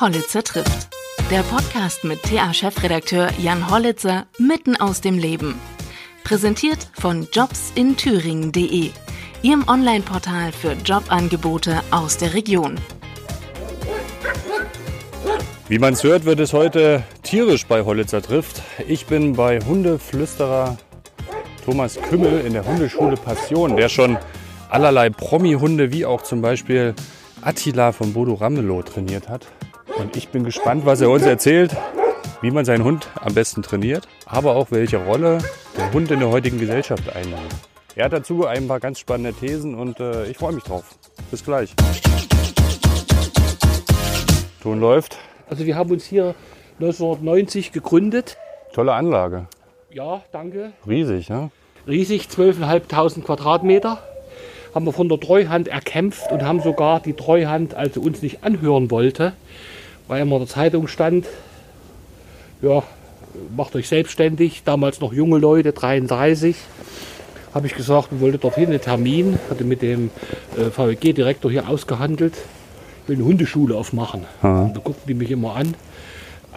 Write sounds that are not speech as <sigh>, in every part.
Hollitzer trifft. Der Podcast mit TA-Chefredakteur Jan Hollitzer mitten aus dem Leben. Präsentiert von jobsinthüringen.de, Ihrem Online-Portal für Jobangebote aus der Region. Wie man es hört, wird es heute tierisch bei Hollitzer trifft. Ich bin bei Hundeflüsterer Thomas Kümmel in der Hundeschule Passion, der schon allerlei Promi-Hunde wie auch zum Beispiel Attila von Bodo Ramelow trainiert hat. Und ich bin gespannt, was er uns erzählt, wie man seinen Hund am besten trainiert, aber auch welche Rolle der Hund in der heutigen Gesellschaft einnimmt. Er hat dazu ein paar ganz spannende Thesen und äh, ich freue mich drauf. Bis gleich. Ton läuft. Also wir haben uns hier 1990 gegründet. Tolle Anlage. Ja, danke. Riesig, ne? Riesig, 12.500 Quadratmeter. Haben wir von der Treuhand erkämpft und haben sogar die Treuhand, also uns nicht anhören wollte, weil immer in der Zeitung stand, ja, macht euch selbstständig, damals noch junge Leute, 33, habe ich gesagt, wir wollten dorthin einen Termin, hatte mit dem äh, VWG-Direktor hier ausgehandelt, will eine Hundeschule aufmachen. Und da guckten die mich immer an.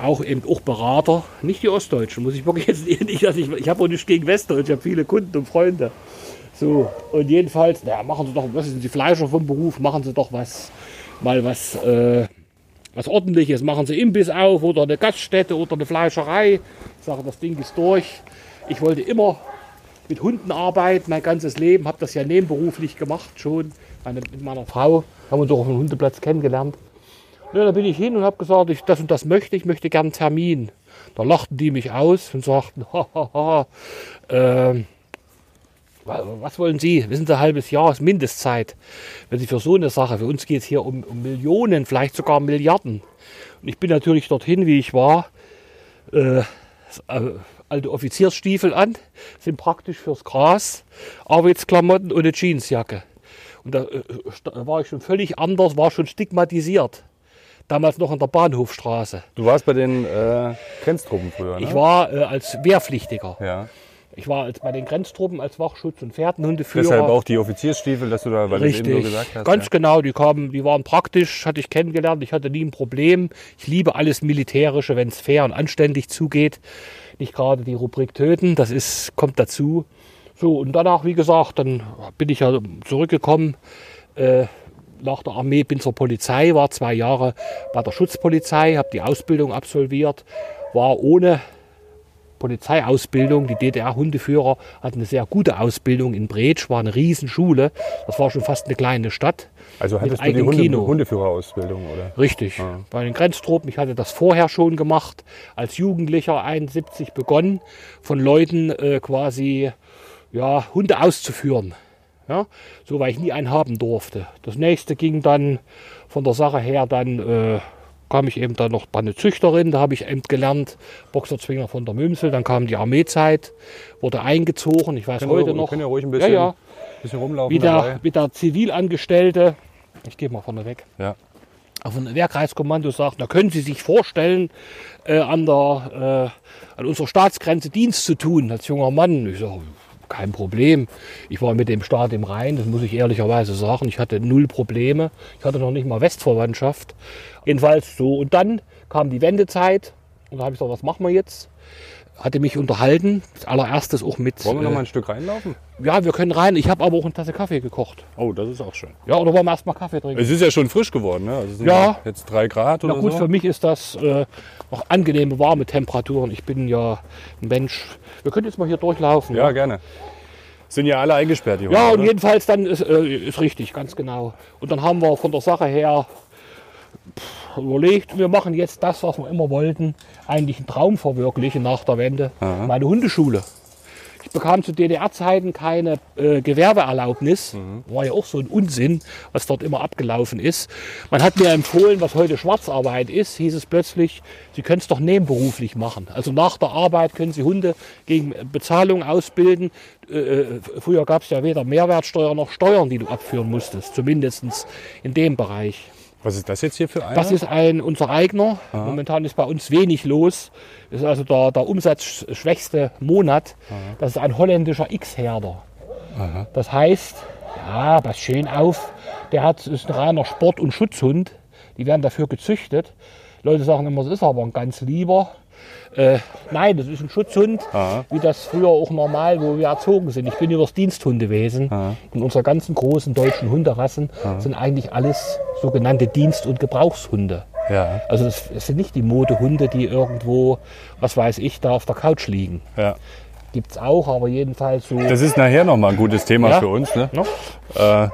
Auch eben auch Berater, nicht die Ostdeutschen, muss ich wirklich jetzt <laughs> nicht, dass ich, ich habe auch nichts gegen Westdeutsch, ich habe viele Kunden und Freunde. So, und jedenfalls, naja, machen Sie doch, was sind Sie Fleischer vom Beruf, machen Sie doch was, mal was, äh, was ordentliches, machen Sie Imbiss auf oder eine Gaststätte oder eine Fleischerei. Ich sage, das Ding ist durch. Ich wollte immer mit Hunden arbeiten, mein ganzes Leben, habe das ja nebenberuflich gemacht schon. Meine, mit meiner Frau haben uns auch auf dem Hundeplatz kennengelernt. Ja, da bin ich hin und habe gesagt, ich, das und das möchte ich, möchte gern Termin. Da lachten die mich aus und sagten, <laughs> hahaha, ähm, was wollen Sie? Wissen Sie, ein halbes Jahr ist Mindestzeit. Wenn Sie für so eine Sache, für uns geht es hier um, um, Millionen, vielleicht sogar Milliarden. Und ich bin natürlich dorthin, wie ich war, äh, alte Offiziersstiefel an, sind praktisch fürs Gras, Arbeitsklamotten und eine Jeansjacke. Und da, äh, war ich schon völlig anders, war schon stigmatisiert. Damals noch an der Bahnhofstraße. Du warst bei den äh, Grenztruppen früher, ne? Ich war äh, als Wehrpflichtiger. Ja. Ich war als bei den Grenztruppen als Wachschutz- und Pferdenhundeführer. Deshalb auch die Offiziersstiefel, dass du da, weil Richtig. du eben so gesagt hast. Ganz ja. genau, die kamen, die waren praktisch, hatte ich kennengelernt. Ich hatte nie ein Problem. Ich liebe alles Militärische, wenn es fair und anständig zugeht. Nicht gerade die Rubrik töten, das ist, kommt dazu. So, und danach, wie gesagt, dann bin ich ja zurückgekommen. Äh, nach der Armee bin zur Polizei, war zwei Jahre bei der Schutzpolizei, habe die Ausbildung absolviert, war ohne Polizeiausbildung. Die DDR-Hundeführer hatten eine sehr gute Ausbildung in Bretsch, war eine Riesenschule. Das war schon fast eine kleine Stadt. Also hattest du die Hunde, Kino. Hundeführerausbildung, oder? Richtig. Bei den Grenztruppen, ich hatte das vorher schon gemacht, als Jugendlicher 71 begonnen, von Leuten äh, quasi ja, Hunde auszuführen. Ja, so, weil ich nie einen haben durfte. Das nächste ging dann von der Sache her, dann äh, kam ich eben dann noch bei einer Züchterin, da habe ich eben gelernt, Boxerzwinger von der Mümsel, dann kam die Armeezeit, wurde eingezogen, ich weiß Können heute wir, noch. können ja ruhig ein bisschen, ja, ja, bisschen rumlaufen wie der, wie der Zivilangestellte, ich gehe mal vorne weg, Ja. auf ein Wehrkreiskommando sagt, da können Sie sich vorstellen, äh, an, der, äh, an unserer Staatsgrenze Dienst zu tun als junger Mann. Ich sage, kein Problem. Ich war mit dem Staat im Rhein, das muss ich ehrlicherweise sagen. Ich hatte null Probleme. Ich hatte noch nicht mal Westverwandtschaft. Jedenfalls so. Und dann kam die Wendezeit und da habe ich gesagt, was machen wir jetzt? Hatte mich unterhalten, als allererstes auch mit. Wollen wir noch äh, mal ein Stück reinlaufen? ja, wir können rein. Ich habe aber auch eine Tasse Kaffee gekocht. Oh, das ist auch schön. Ja, oder wollen wir erstmal Kaffee trinken? Es ist ja schon frisch geworden, ne? Also Ja. Jetzt drei Grad Na oder gut, so. für mich ist das äh, noch angenehme warme Temperaturen. Ich bin ja ein Mensch. Wir können jetzt mal hier durchlaufen. Ja, gerne. Sind ja alle eingesperrt, Hunde, ja und oder? jedenfalls dann ist, äh, ist richtig, ganz genau. Und dann haben wir von der Sache her pff, überlegt, wir machen jetzt das, was wir immer wollten, eigentlich einen Traum verwirklichen nach der Wende. Meine Hundeschule. Ich bekam zu DDR-Zeiten keine äh, Gewerbeerlaubnis. War ja auch so ein Unsinn, was dort immer abgelaufen ist. Man hat mir empfohlen, was heute Schwarzarbeit ist, hieß es plötzlich, Sie können es doch nebenberuflich machen. Also nach der Arbeit können Sie Hunde gegen Bezahlung ausbilden. Äh, äh, früher gab es ja weder Mehrwertsteuer noch Steuern, die du abführen musstest, zumindest in dem Bereich. Was ist das jetzt hier für einer? Das ist ein unser eigener. Momentan ist bei uns wenig los. Das ist also der, der umsatzschwächste Monat. Das ist ein holländischer X-Herder. Das heißt, ja, pass schön auf, der hat, ist ein reiner Sport- und Schutzhund. Die werden dafür gezüchtet. Leute sagen immer, das ist aber ein ganz lieber. Äh, nein, das ist ein Schutzhund, Aha. wie das früher auch normal, wo wir erzogen sind. Ich bin übers Diensthundewesen. Und unsere ganzen großen deutschen Hunderassen sind eigentlich alles sogenannte Dienst- und Gebrauchshunde. Ja, Also das, das sind nicht die Modehunde, die irgendwo, was weiß ich, da auf der Couch liegen. ja. Gibt es auch, aber jedenfalls so. Das ist nachher nochmal ein gutes Thema Ja. für uns. Ne? Ne? Äh,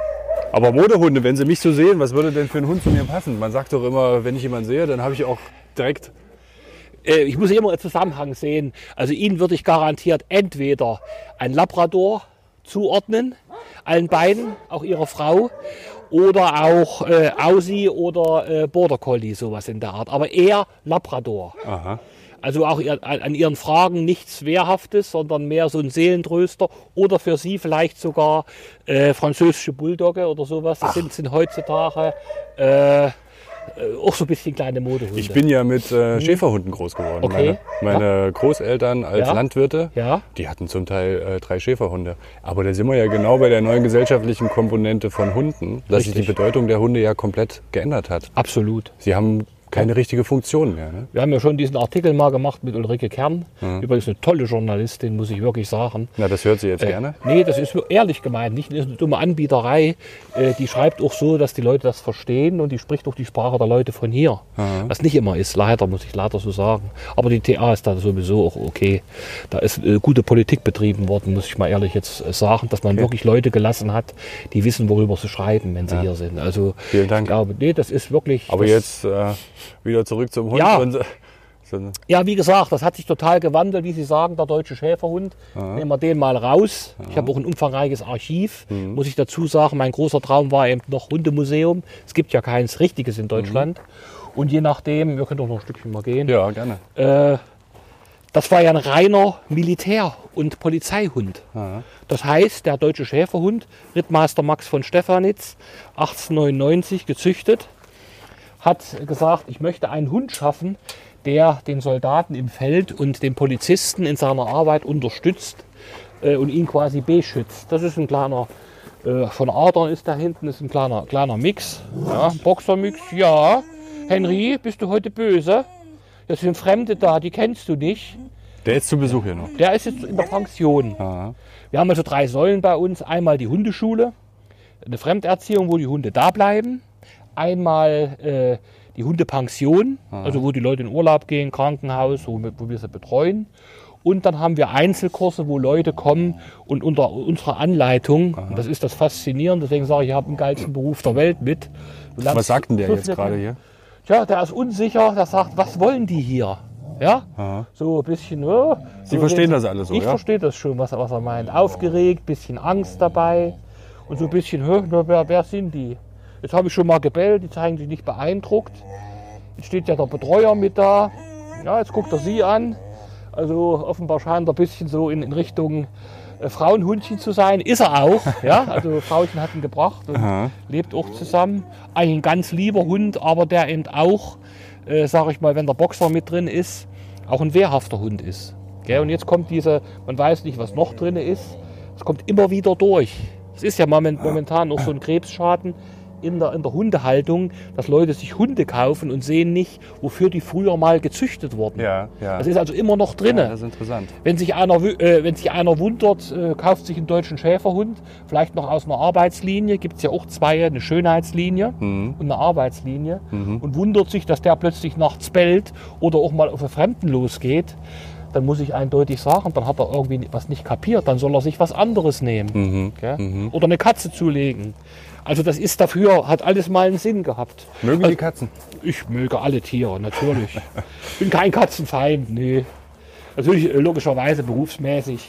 aber Modehunde, wenn Sie mich so sehen, was würde denn für einen Hund zu mir passen? Man sagt doch immer, wenn ich jemanden sehe, dann habe ich auch direkt. Äh, ich muss immer einen Zusammenhang sehen. Also Ihnen würde ich garantiert entweder ein Labrador zuordnen, allen beiden, auch Ihrer Frau, oder auch äh, Aussie oder äh, Border Collie, sowas in der Art. Aber eher Labrador. Aha. Also auch ihr, an Ihren Fragen nichts Wehrhaftes, sondern mehr so ein Seelentröster oder für Sie vielleicht sogar äh, französische Bulldogge oder sowas. Das sind, sind heutzutage äh, auch so ein bisschen kleine Modehunde. Ich bin ja mit äh, Schäferhunden groß geworden. Okay. Meine, meine Großeltern als Ja. Landwirte, Ja. die hatten zum Teil äh, drei Schäferhunde. Aber da sind wir ja genau bei der neuen gesellschaftlichen Komponente von Hunden, dass sich die Richtig. Bedeutung der Hunde ja komplett geändert hat. Absolut. Sie haben keine richtige Funktion mehr. Ne? Wir haben ja schon diesen Artikel mal gemacht mit Ulrike Kern. Übrigens eine tolle Journalistin, muss ich wirklich sagen. Na, das hört sie jetzt gerne. Nee, das ist ehrlich gemeint, nicht eine dumme Anbieterei. Äh, Die schreibt auch so, dass die Leute das verstehen und die spricht auch die Sprache der Leute von hier. Was nicht immer ist, leider, muss ich leider so sagen. Aber die TA ist da sowieso auch okay. Da ist äh, gute Politik betrieben worden, muss ich mal ehrlich jetzt äh, sagen, dass man wirklich Leute gelassen hat, die wissen, worüber sie schreiben, wenn sie hier sind. Also, Vielen Dank. Ich glaube, nee, das ist wirklich. Aber das, jetzt äh, wieder zurück zum Hund. Ja. Und, so, Ja, wie gesagt, das hat sich total gewandelt, wie Sie sagen, der deutsche Schäferhund. Nehmen wir den mal raus. Ich habe auch ein umfangreiches Archiv, Mhm. muss ich dazu sagen. Mein großer Traum war eben noch Hundemuseum. Es gibt ja keins richtiges in Deutschland. Und je nachdem, wir können doch noch ein Stückchen mal gehen. Mhm. ja, gerne. Äh, das war ja ein reiner Militär- und Polizeihund. Das heißt, der deutsche Schäferhund, Rittmeister Max von Stefanitz, 1899 gezüchtet, hat gesagt, ich möchte einen Hund schaffen, der den Soldaten im Feld und den Polizisten in seiner Arbeit unterstützt äh, und ihn quasi beschützt. Das ist ein kleiner, äh, von Adern ist da hinten, ist ein kleiner, kleiner Mix. Ja, Boxermix, ja. Henry, bist du heute böse? Das sind Fremde da, die kennst du nicht. Der ist zu Besuch hier noch. Der ist jetzt in der Pension. Aha. Wir haben also drei Säulen bei uns. Einmal die Hundeschule, eine Fremderziehung, wo die Hunde da bleiben. Einmal äh, die Hundepension, also wo die Leute in Urlaub gehen, Krankenhaus, wo, wir- wo wir sie betreuen. Und dann haben wir Einzelkurse, wo Leute kommen und unter unserer Anleitung, und das ist das Faszinierende, deswegen sage ich, ich habe den geilsten Beruf der Welt mit. Was sagt denn der jetzt gerade hier? Tja, der ist unsicher, der sagt, was wollen die hier? Ja, so ein bisschen. Oh, Sie so verstehen das alles so, Ich ja? verstehe das schon, was, was er meint. Aufgeregt, bisschen Angst dabei und so ein bisschen, na, wer, wer sind die? Jetzt habe ich schon mal gebellt, die zeigen sich nicht beeindruckt. Jetzt steht ja der Betreuer mit da. Ja, jetzt guckt er sie an. Also offenbar scheint er ein bisschen so in, in Richtung äh, Frauenhundchen zu sein. Ist er auch. <laughs> Ja, also Frauchen hat ihn gebracht und lebt auch zusammen. Ein ganz lieber Hund, aber der eben auch, äh, sage ich mal, wenn der Boxer mit drin ist, auch ein wehrhafter Hund ist. Gell? Und jetzt kommt diese, man weiß nicht, was noch drin ist. Es kommt immer wieder durch. Es ist ja moment, momentan noch so ein Krebsschaden in der, in der Hundehaltung, dass Leute sich Hunde kaufen und sehen nicht, wofür die früher mal gezüchtet wurden. Ja, ja. Das ist also immer noch drin. ja, das ist interessant. Wenn sich einer, äh, wenn sich einer wundert, äh, kauft sich einen deutschen Schäferhund, vielleicht noch aus einer Arbeitslinie, gibt es ja auch zwei, eine Schönheitslinie Mhm. und eine Arbeitslinie, und wundert sich, dass der plötzlich nachts bellt oder auch mal auf einen Fremden losgeht, dann muss ich eindeutig sagen, dann hat er irgendwie was nicht kapiert, dann soll er sich was anderes nehmen. Mhm. Gell? Oder eine Katze zulegen. Also das ist dafür, hat alles mal einen Sinn gehabt. Mögen Also die Katzen? Ich möge alle Tiere, natürlich. <laughs> Bin kein Katzenfeind, nee. Natürlich äh, logischerweise berufsmäßig.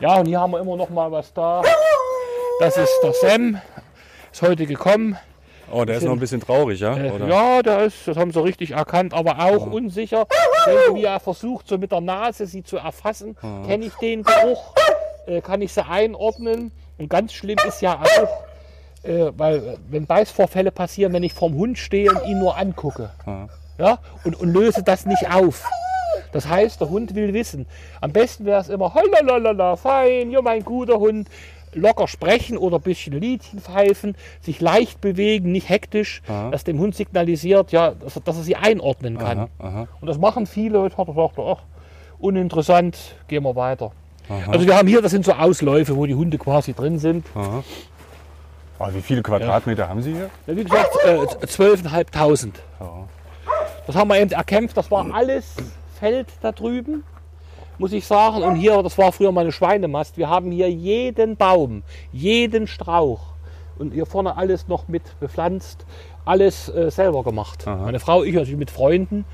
Ja, und hier haben wir immer noch mal was da. Das ist der Sam, ist heute gekommen. Oh, der ist noch ein bisschen traurig, ja? Äh, Oder? ja, der ist, das haben sie richtig erkannt, aber auch unsicher. Wenn, wie er versucht, so mit der Nase sie zu erfassen, kenne ich den Geruch, äh, kann ich sie einordnen. Und ganz schlimm ist ja auch, äh, weil wenn Beißvorfälle passieren, wenn ich vorm Hund stehe und ihn nur angucke ja, und, und löse das nicht auf. Das heißt, der Hund will wissen. Am besten wäre es immer, holalala, fein, ja, mein guter Hund. Locker sprechen oder ein bisschen Liedchen pfeifen, sich leicht bewegen, nicht hektisch, Aha. das dem Hund signalisiert, ja, dass, er- dass er sie einordnen kann. Aha, aha. Und das machen viele. Jetzt hat er gesagt, ach, uninteressant, gehen wir weiter. Also wir haben hier, das sind so Ausläufe, wo die Hunde quasi drin sind. Ah, wie viele Quadratmeter haben Sie hier? Ja, wie gesagt, äh, 12.500. Ja. Das haben wir eben erkämpft. Das war alles Feld da drüben, muss ich sagen. Und hier, das war früher mal eine Schweinemast. Wir haben hier jeden Baum, jeden Strauch und hier vorne alles noch mit bepflanzt, alles äh, selber gemacht. Meine Frau, ich natürlich mit Freunden.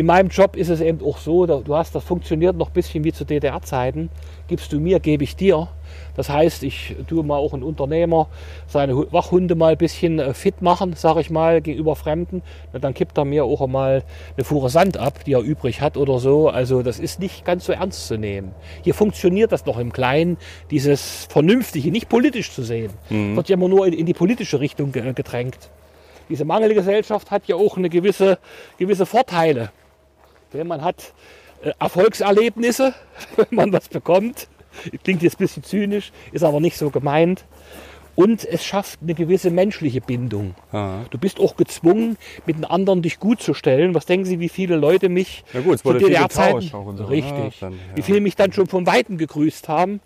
In meinem Job ist es eben auch so, du hast, das funktioniert noch ein bisschen wie zu DDR-Zeiten. Gibst du mir, gebe ich dir. Das heißt, ich tue mal auch ein Unternehmer seine Hu- Wachhunde mal ein bisschen äh, fit machen, sage ich mal, gegenüber Fremden. Na, dann kippt er mir auch mal eine Fuhre Sand ab, die er übrig hat oder so. Also das ist nicht ganz so ernst zu nehmen. Hier funktioniert das noch im Kleinen, dieses Vernünftige, nicht politisch zu sehen. Wird ja immer nur in, die politische Richtung ge- gedrängt. Diese Mangelgesellschaft hat ja auch eine gewisse, gewisse Vorteile. Wenn man hat äh, Erfolgserlebnisse, <laughs> wenn man was bekommt. Klingt jetzt ein bisschen zynisch, ist aber nicht so gemeint. Und es schafft eine gewisse menschliche Bindung. Aha. Du bist auch gezwungen, mit den anderen dich gut zu stellen. Was denken Sie, wie viele Leute mich Ja gut, zu DDR-Zeiten- so, ne? Richtig. Dann, ja. Wie viele mich dann schon von Weitem gegrüßt haben.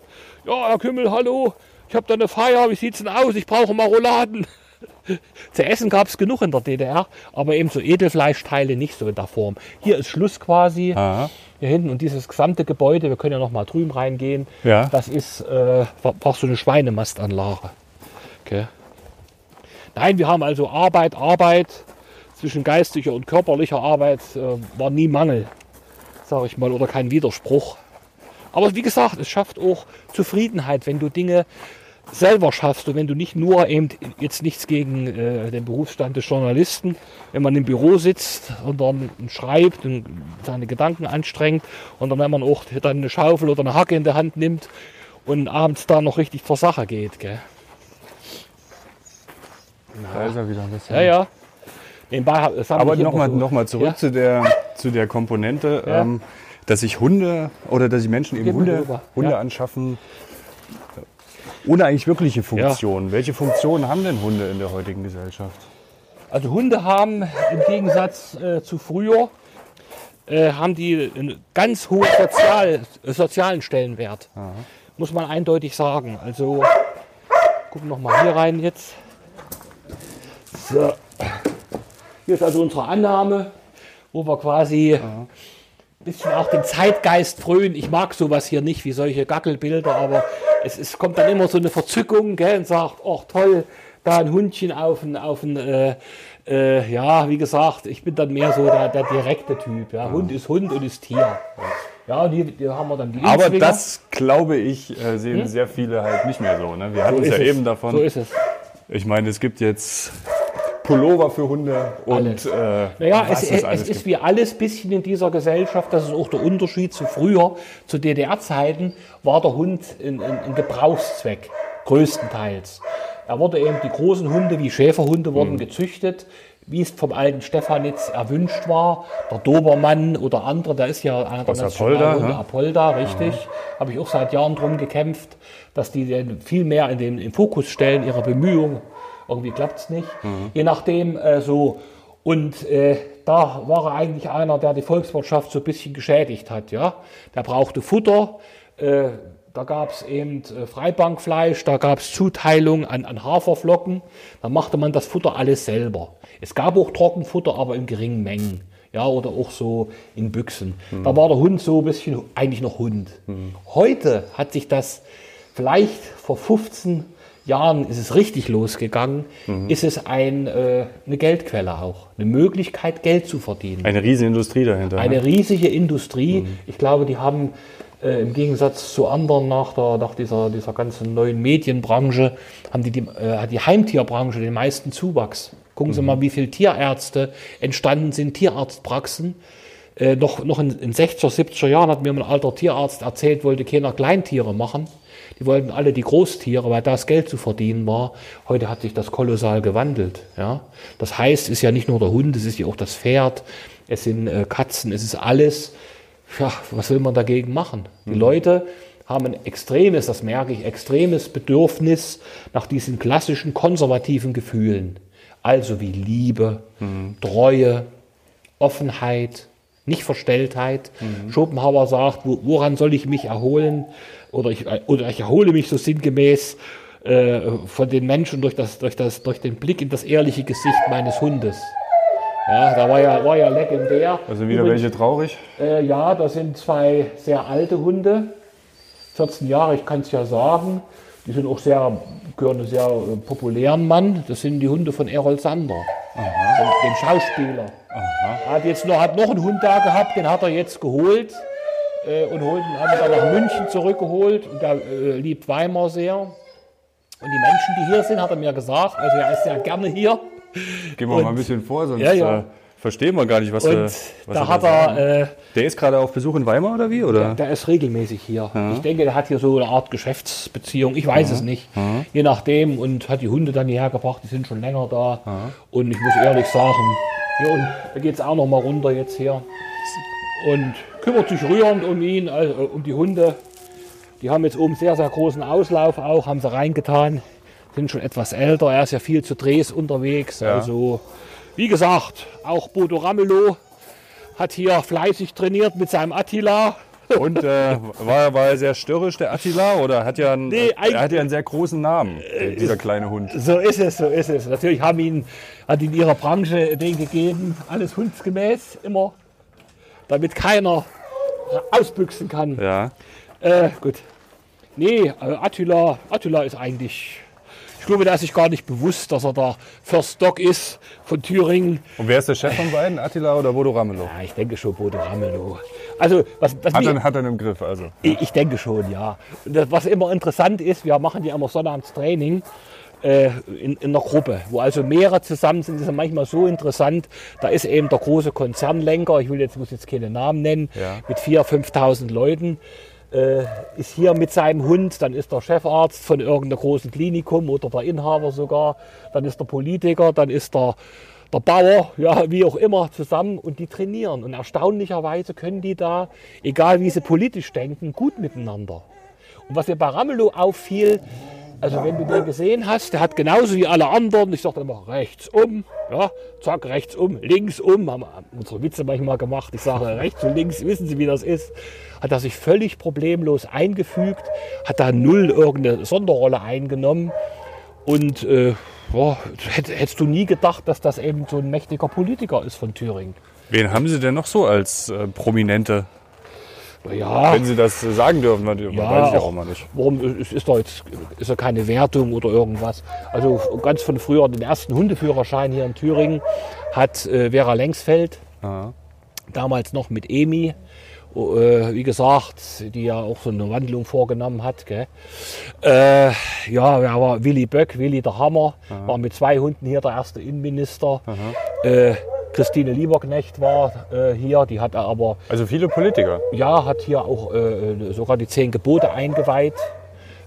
Ja, Herr Kümmel, hallo. Ich habe da eine Feier. Wie sieht's denn aus? Ich brauche Maroladen. <laughs> Zu essen gab es genug in der DDR, aber eben so Edelfleischteile nicht so in der Form. Hier ist Schluss quasi. Aha. Hier hinten und dieses gesamte Gebäude, wir können ja noch mal drüben reingehen. Ja. Das ist äh, war so eine Schweinemastanlage. Okay. Nein, wir haben also Arbeit, Arbeit. Zwischen geistiger und körperlicher Arbeit äh, war nie Mangel, sage ich mal, oder kein Widerspruch. Aber wie gesagt, es schafft auch Zufriedenheit, wenn du Dinge selber schaffst und wenn du nicht nur eben jetzt nichts gegen äh, den Berufsstand des Journalisten, wenn man im Büro sitzt und dann schreibt und seine Gedanken anstrengt und dann wenn man auch dann eine Schaufel oder eine Hacke in der Hand nimmt und abends da noch richtig zur Sache geht. Gell? Da ist er wieder ein bisschen. Ja, ja. Nebenbei Aber nochmal so. noch mal zurück Ja. zu, der, zu der Komponente, Ja. ähm, dass sich Hunde oder dass sich Menschen eben Hunde. Hunde anschaffen, ohne eigentlich wirkliche Funktionen. Welche Funktionen haben denn Hunde in der heutigen Gesellschaft? Also Hunde haben im Gegensatz äh, zu früher, äh, haben die einen ganz hohen Sozial, äh, sozialen Stellenwert. Muss man eindeutig sagen. Also gucken noch mal hier rein jetzt. So. Hier ist also unsere Annahme, wo wir quasi ein bisschen auch den Zeitgeist frönen. Ich mag sowas hier nicht, wie solche Gackelbilder, aber es, es kommt dann immer so eine Verzückung gell, und sagt, oh toll, da ein Hundchen auf ein, auf ein äh, äh, ja, wie gesagt, ich bin dann mehr so der, der direkte Typ. Ja. Hund ist Hund und ist Tier. Ja, und hier, hier haben wir dann die Aber das, glaube ich, äh, sehen sehr viele halt nicht mehr so. Ne? Wir hatten Hm? So es ja es. eben davon. So ist es. Ich meine, es gibt jetzt Pullover für Hunde und äh, Naja, es, es es, ist wie alles bisschen in dieser Gesellschaft, das ist auch der Unterschied zu früher, zu DDR-Zeiten, war der Hund ein, Gebrauchszweck, größtenteils. Er wurde eben, die großen Hunde wie Schäferhunde wurden Mhm. gezüchtet, wie es vom alten Stefanitz erwünscht war. Der Dobermann oder andere, da ist ja einer der Nationalhunde, Apolda, ne? Apolda, richtig. Habe ich auch seit Jahren drum gekämpft, dass die den viel mehr in den, im Fokus stellen, ihre Bemühungen. Irgendwie klappt es nicht. Je nachdem äh, so. Und äh, da war er eigentlich einer, der die Volkswirtschaft so ein bisschen geschädigt hat. Ja? Der brauchte Futter. Äh, da gab es eben äh, Freibankfleisch, da gab es Zuteilung an, an Haferflocken. Da machte man das Futter alles selber. Es gab auch Trockenfutter, aber in geringen Mengen. Ja, oder auch so in Büchsen. Da war der Hund so ein bisschen eigentlich noch Hund. Heute hat sich das vielleicht vor 15 Jahren ist es richtig losgegangen, ist es ein, äh, eine Geldquelle auch. Eine Möglichkeit, Geld zu verdienen. Eine riesige Industrie dahinter. Eine ne? riesige Industrie. Ich glaube, die haben äh, im Gegensatz zu anderen nach, der, nach dieser, dieser ganzen neuen Medienbranche, haben die, die, äh, hat die Heimtierbranche den meisten Zuwachs. Gucken Sie mal, wie viele Tierärzte entstanden sind, Tierarztpraxen. Äh, noch noch in, in 60er, 70er Jahren hat mir ein alter Tierarzt erzählt, wollte keiner Kleintiere machen. Die wollten alle die Großtiere, weil das Geld zu verdienen war. Heute hat sich das kolossal gewandelt. Ja? Das heißt, es ist ja nicht nur der Hund, es ist ja auch das Pferd, es sind äh, Katzen, es ist alles. Ja, was will man dagegen machen? Die Leute haben ein extremes, das merke ich, extremes Bedürfnis nach diesen klassischen konservativen Gefühlen. Also wie Liebe, Treue, Offenheit, Nicht-Verstelltheit. Schopenhauer sagt, wo, woran soll ich mich erholen? Oder ich, oder ich erhole mich so sinngemäß äh, von den Menschen durch, das, durch, das, durch den Blick in das ehrliche Gesicht meines Hundes. Ja, da war ja, war ja legendär. Also wieder Übrigens- welche traurig. äh, ja, das sind zwei sehr alte Hunde, 14 Jahre, ich kann es ja sagen. Die sind auch sehr, gehören einem sehr äh, populären Mann. Das sind die Hunde von Errol Sander, dem Schauspieler. Er hat jetzt noch, hat noch einen Hund da gehabt, den hat er jetzt geholt äh, und holt, hat ihn dann nach München zurückgeholt. Und der äh, liebt Weimar sehr. Und die Menschen, die hier sind, hat er mir gesagt, also er ist sehr gerne hier. Gehen wir Und- mal ein bisschen vor, sonst Ja, ja. Äh, verstehen wir gar nicht, was, Und wir, was da hat er, äh, Der ist gerade auf Besuch in Weimar oder wie? Oder? Der ist regelmäßig hier. Ich denke, der hat hier so eine Art Geschäftsbeziehung. Ich weiß es nicht. Je nachdem. Und hat die Hunde dann hierher gebracht. Die sind schon länger da. Und ich muss ehrlich sagen, hier und da geht es auch noch mal runter jetzt hier. Und kümmert sich rührend um ihn, also um die Hunde. Die haben jetzt oben sehr, sehr großen Auslauf auch, haben sie reingetan. Sind schon etwas älter. Er ist ja viel zu Drehs unterwegs. Ja. Also, wie gesagt, auch Bodo Ramelow hat hier fleißig trainiert mit seinem Attila. Und äh, war, war er sehr störrisch, der Attila? Oder hat ja einen, Nee, er hat ja einen sehr großen Namen, dieser kleine Hund. So ist es, so ist es. Natürlich haben ihn, hat in ihrer Branche den gegeben, alles hundsgemäß immer, damit keiner ausbüchsen kann. Ja. Äh, gut. Nee, äh, Attila, Attila ist eigentlich, ich glaube, der ist sich gar nicht bewusst, dass er der First Dog ist von Thüringen. Und wer ist der Chef von beiden, Attila oder Bodo Ramelow? Ja, ich denke schon, Bodo Ramelow. Also, was, was Hat mir- er, hat er im Griff, also. Ich, ich denke schon, ja. Und das, was immer interessant ist, wir machen ja immer sonnabends Training äh, in, in einer Gruppe, wo also mehrere zusammen sind. Das ist ja manchmal so interessant. Da ist eben der große Konzernlenker, ich will jetzt, muss jetzt keine Namen nennen, Ja. mit 4.000, 5.000 Leuten. Äh, ist hier mit seinem Hund, dann ist der Chefarzt von irgendeinem großen Klinikum oder der Inhaber sogar, dann ist der Politiker, dann ist der, der Bauer, ja, wie auch immer, zusammen und die trainieren. Und erstaunlicherweise können die da, egal wie sie politisch denken, gut miteinander. Und was mir bei Ramelow auffiel, also wenn du den gesehen hast, der hat genauso wie alle anderen, ich sage immer rechts um, ja, zack, rechts um, links um, haben haben unsere Witze manchmal gemacht, ich sage rechts und links, wissen Sie, wie das ist, hat er sich völlig problemlos eingefügt, hat da null irgendeine Sonderrolle eingenommen und äh, boah, hätt, hättest du nie gedacht, dass das eben so ein mächtiger Politiker ist von Thüringen. Wen haben Sie denn noch so als äh, Prominente? Ja, Wenn Sie das äh, sagen dürfen, man, man weiß ich ja auch mal nicht. Warum es ist da jetzt ist ja keine Wertung oder irgendwas. Also ganz von früher den ersten Hundeführerschein hier in Thüringen hat äh, Vera Lengsfeld Aha. damals noch mit Emi, äh, wie gesagt, die ja auch so eine Wandlung vorgenommen hat. Gell? Äh, ja, wer war Willy Böck, Willy der Hammer, war mit zwei Hunden hier der erste Innenminister. Äh, Christine Lieberknecht war äh, hier, die hat aber Also viele Politiker. ja, hat hier auch äh, sogar die zehn Gebote eingeweiht.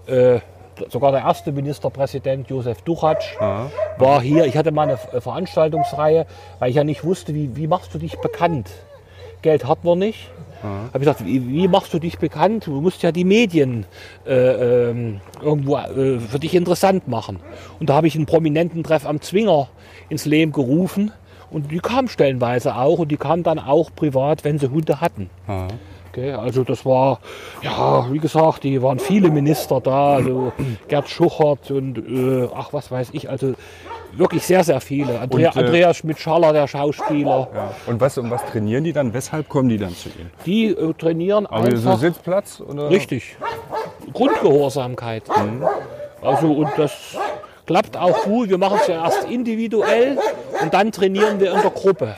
Äh, sogar der erste Ministerpräsident Josef Duchatsch war hier. Ich hatte mal eine Ver- Veranstaltungsreihe, weil ich ja nicht wusste, wie, wie machst du dich bekannt? Geld hat man nicht. Habe ich gesagt, wie, wie machst du dich bekannt? Du musst ja die Medien äh, ähm, irgendwo äh, für dich interessant machen. Und da habe ich einen prominenten Treff am Zwinger ins Leben gerufen. Und die kamen stellenweise auch und die kamen dann auch privat, wenn sie Hunde hatten. Okay, also das war, ja, wie gesagt, die waren viele Minister da, also Gerd Schuchert und äh, ach, was weiß ich, also wirklich sehr, sehr viele. Andrea, Und, äh, Andreas Schmidt-Schaller, der Schauspieler, Ja. Und was, und was trainieren die dann? Weshalb kommen die dann zu Ihnen? die äh, trainieren Aber einfach Sitzplatz? Oder? richtig. Grundgehorsamkeit. Also und das klappt auch gut. Wir machen es ja erst individuell und dann trainieren wir in der Gruppe.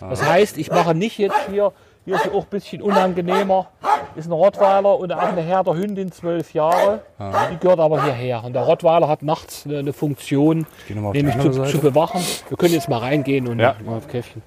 Das heißt, ich mache nicht jetzt hier, hier ist auch ein bisschen unangenehmer, ist ein Rottweiler und auch eine Herder Hündin, zwölf Jahre. Die gehört aber hierher. Und der Rottweiler hat nachts eine, eine Funktion, nämlich zu, zu bewachen. Wir können jetzt mal reingehen und Ja. mal auf Käffchen.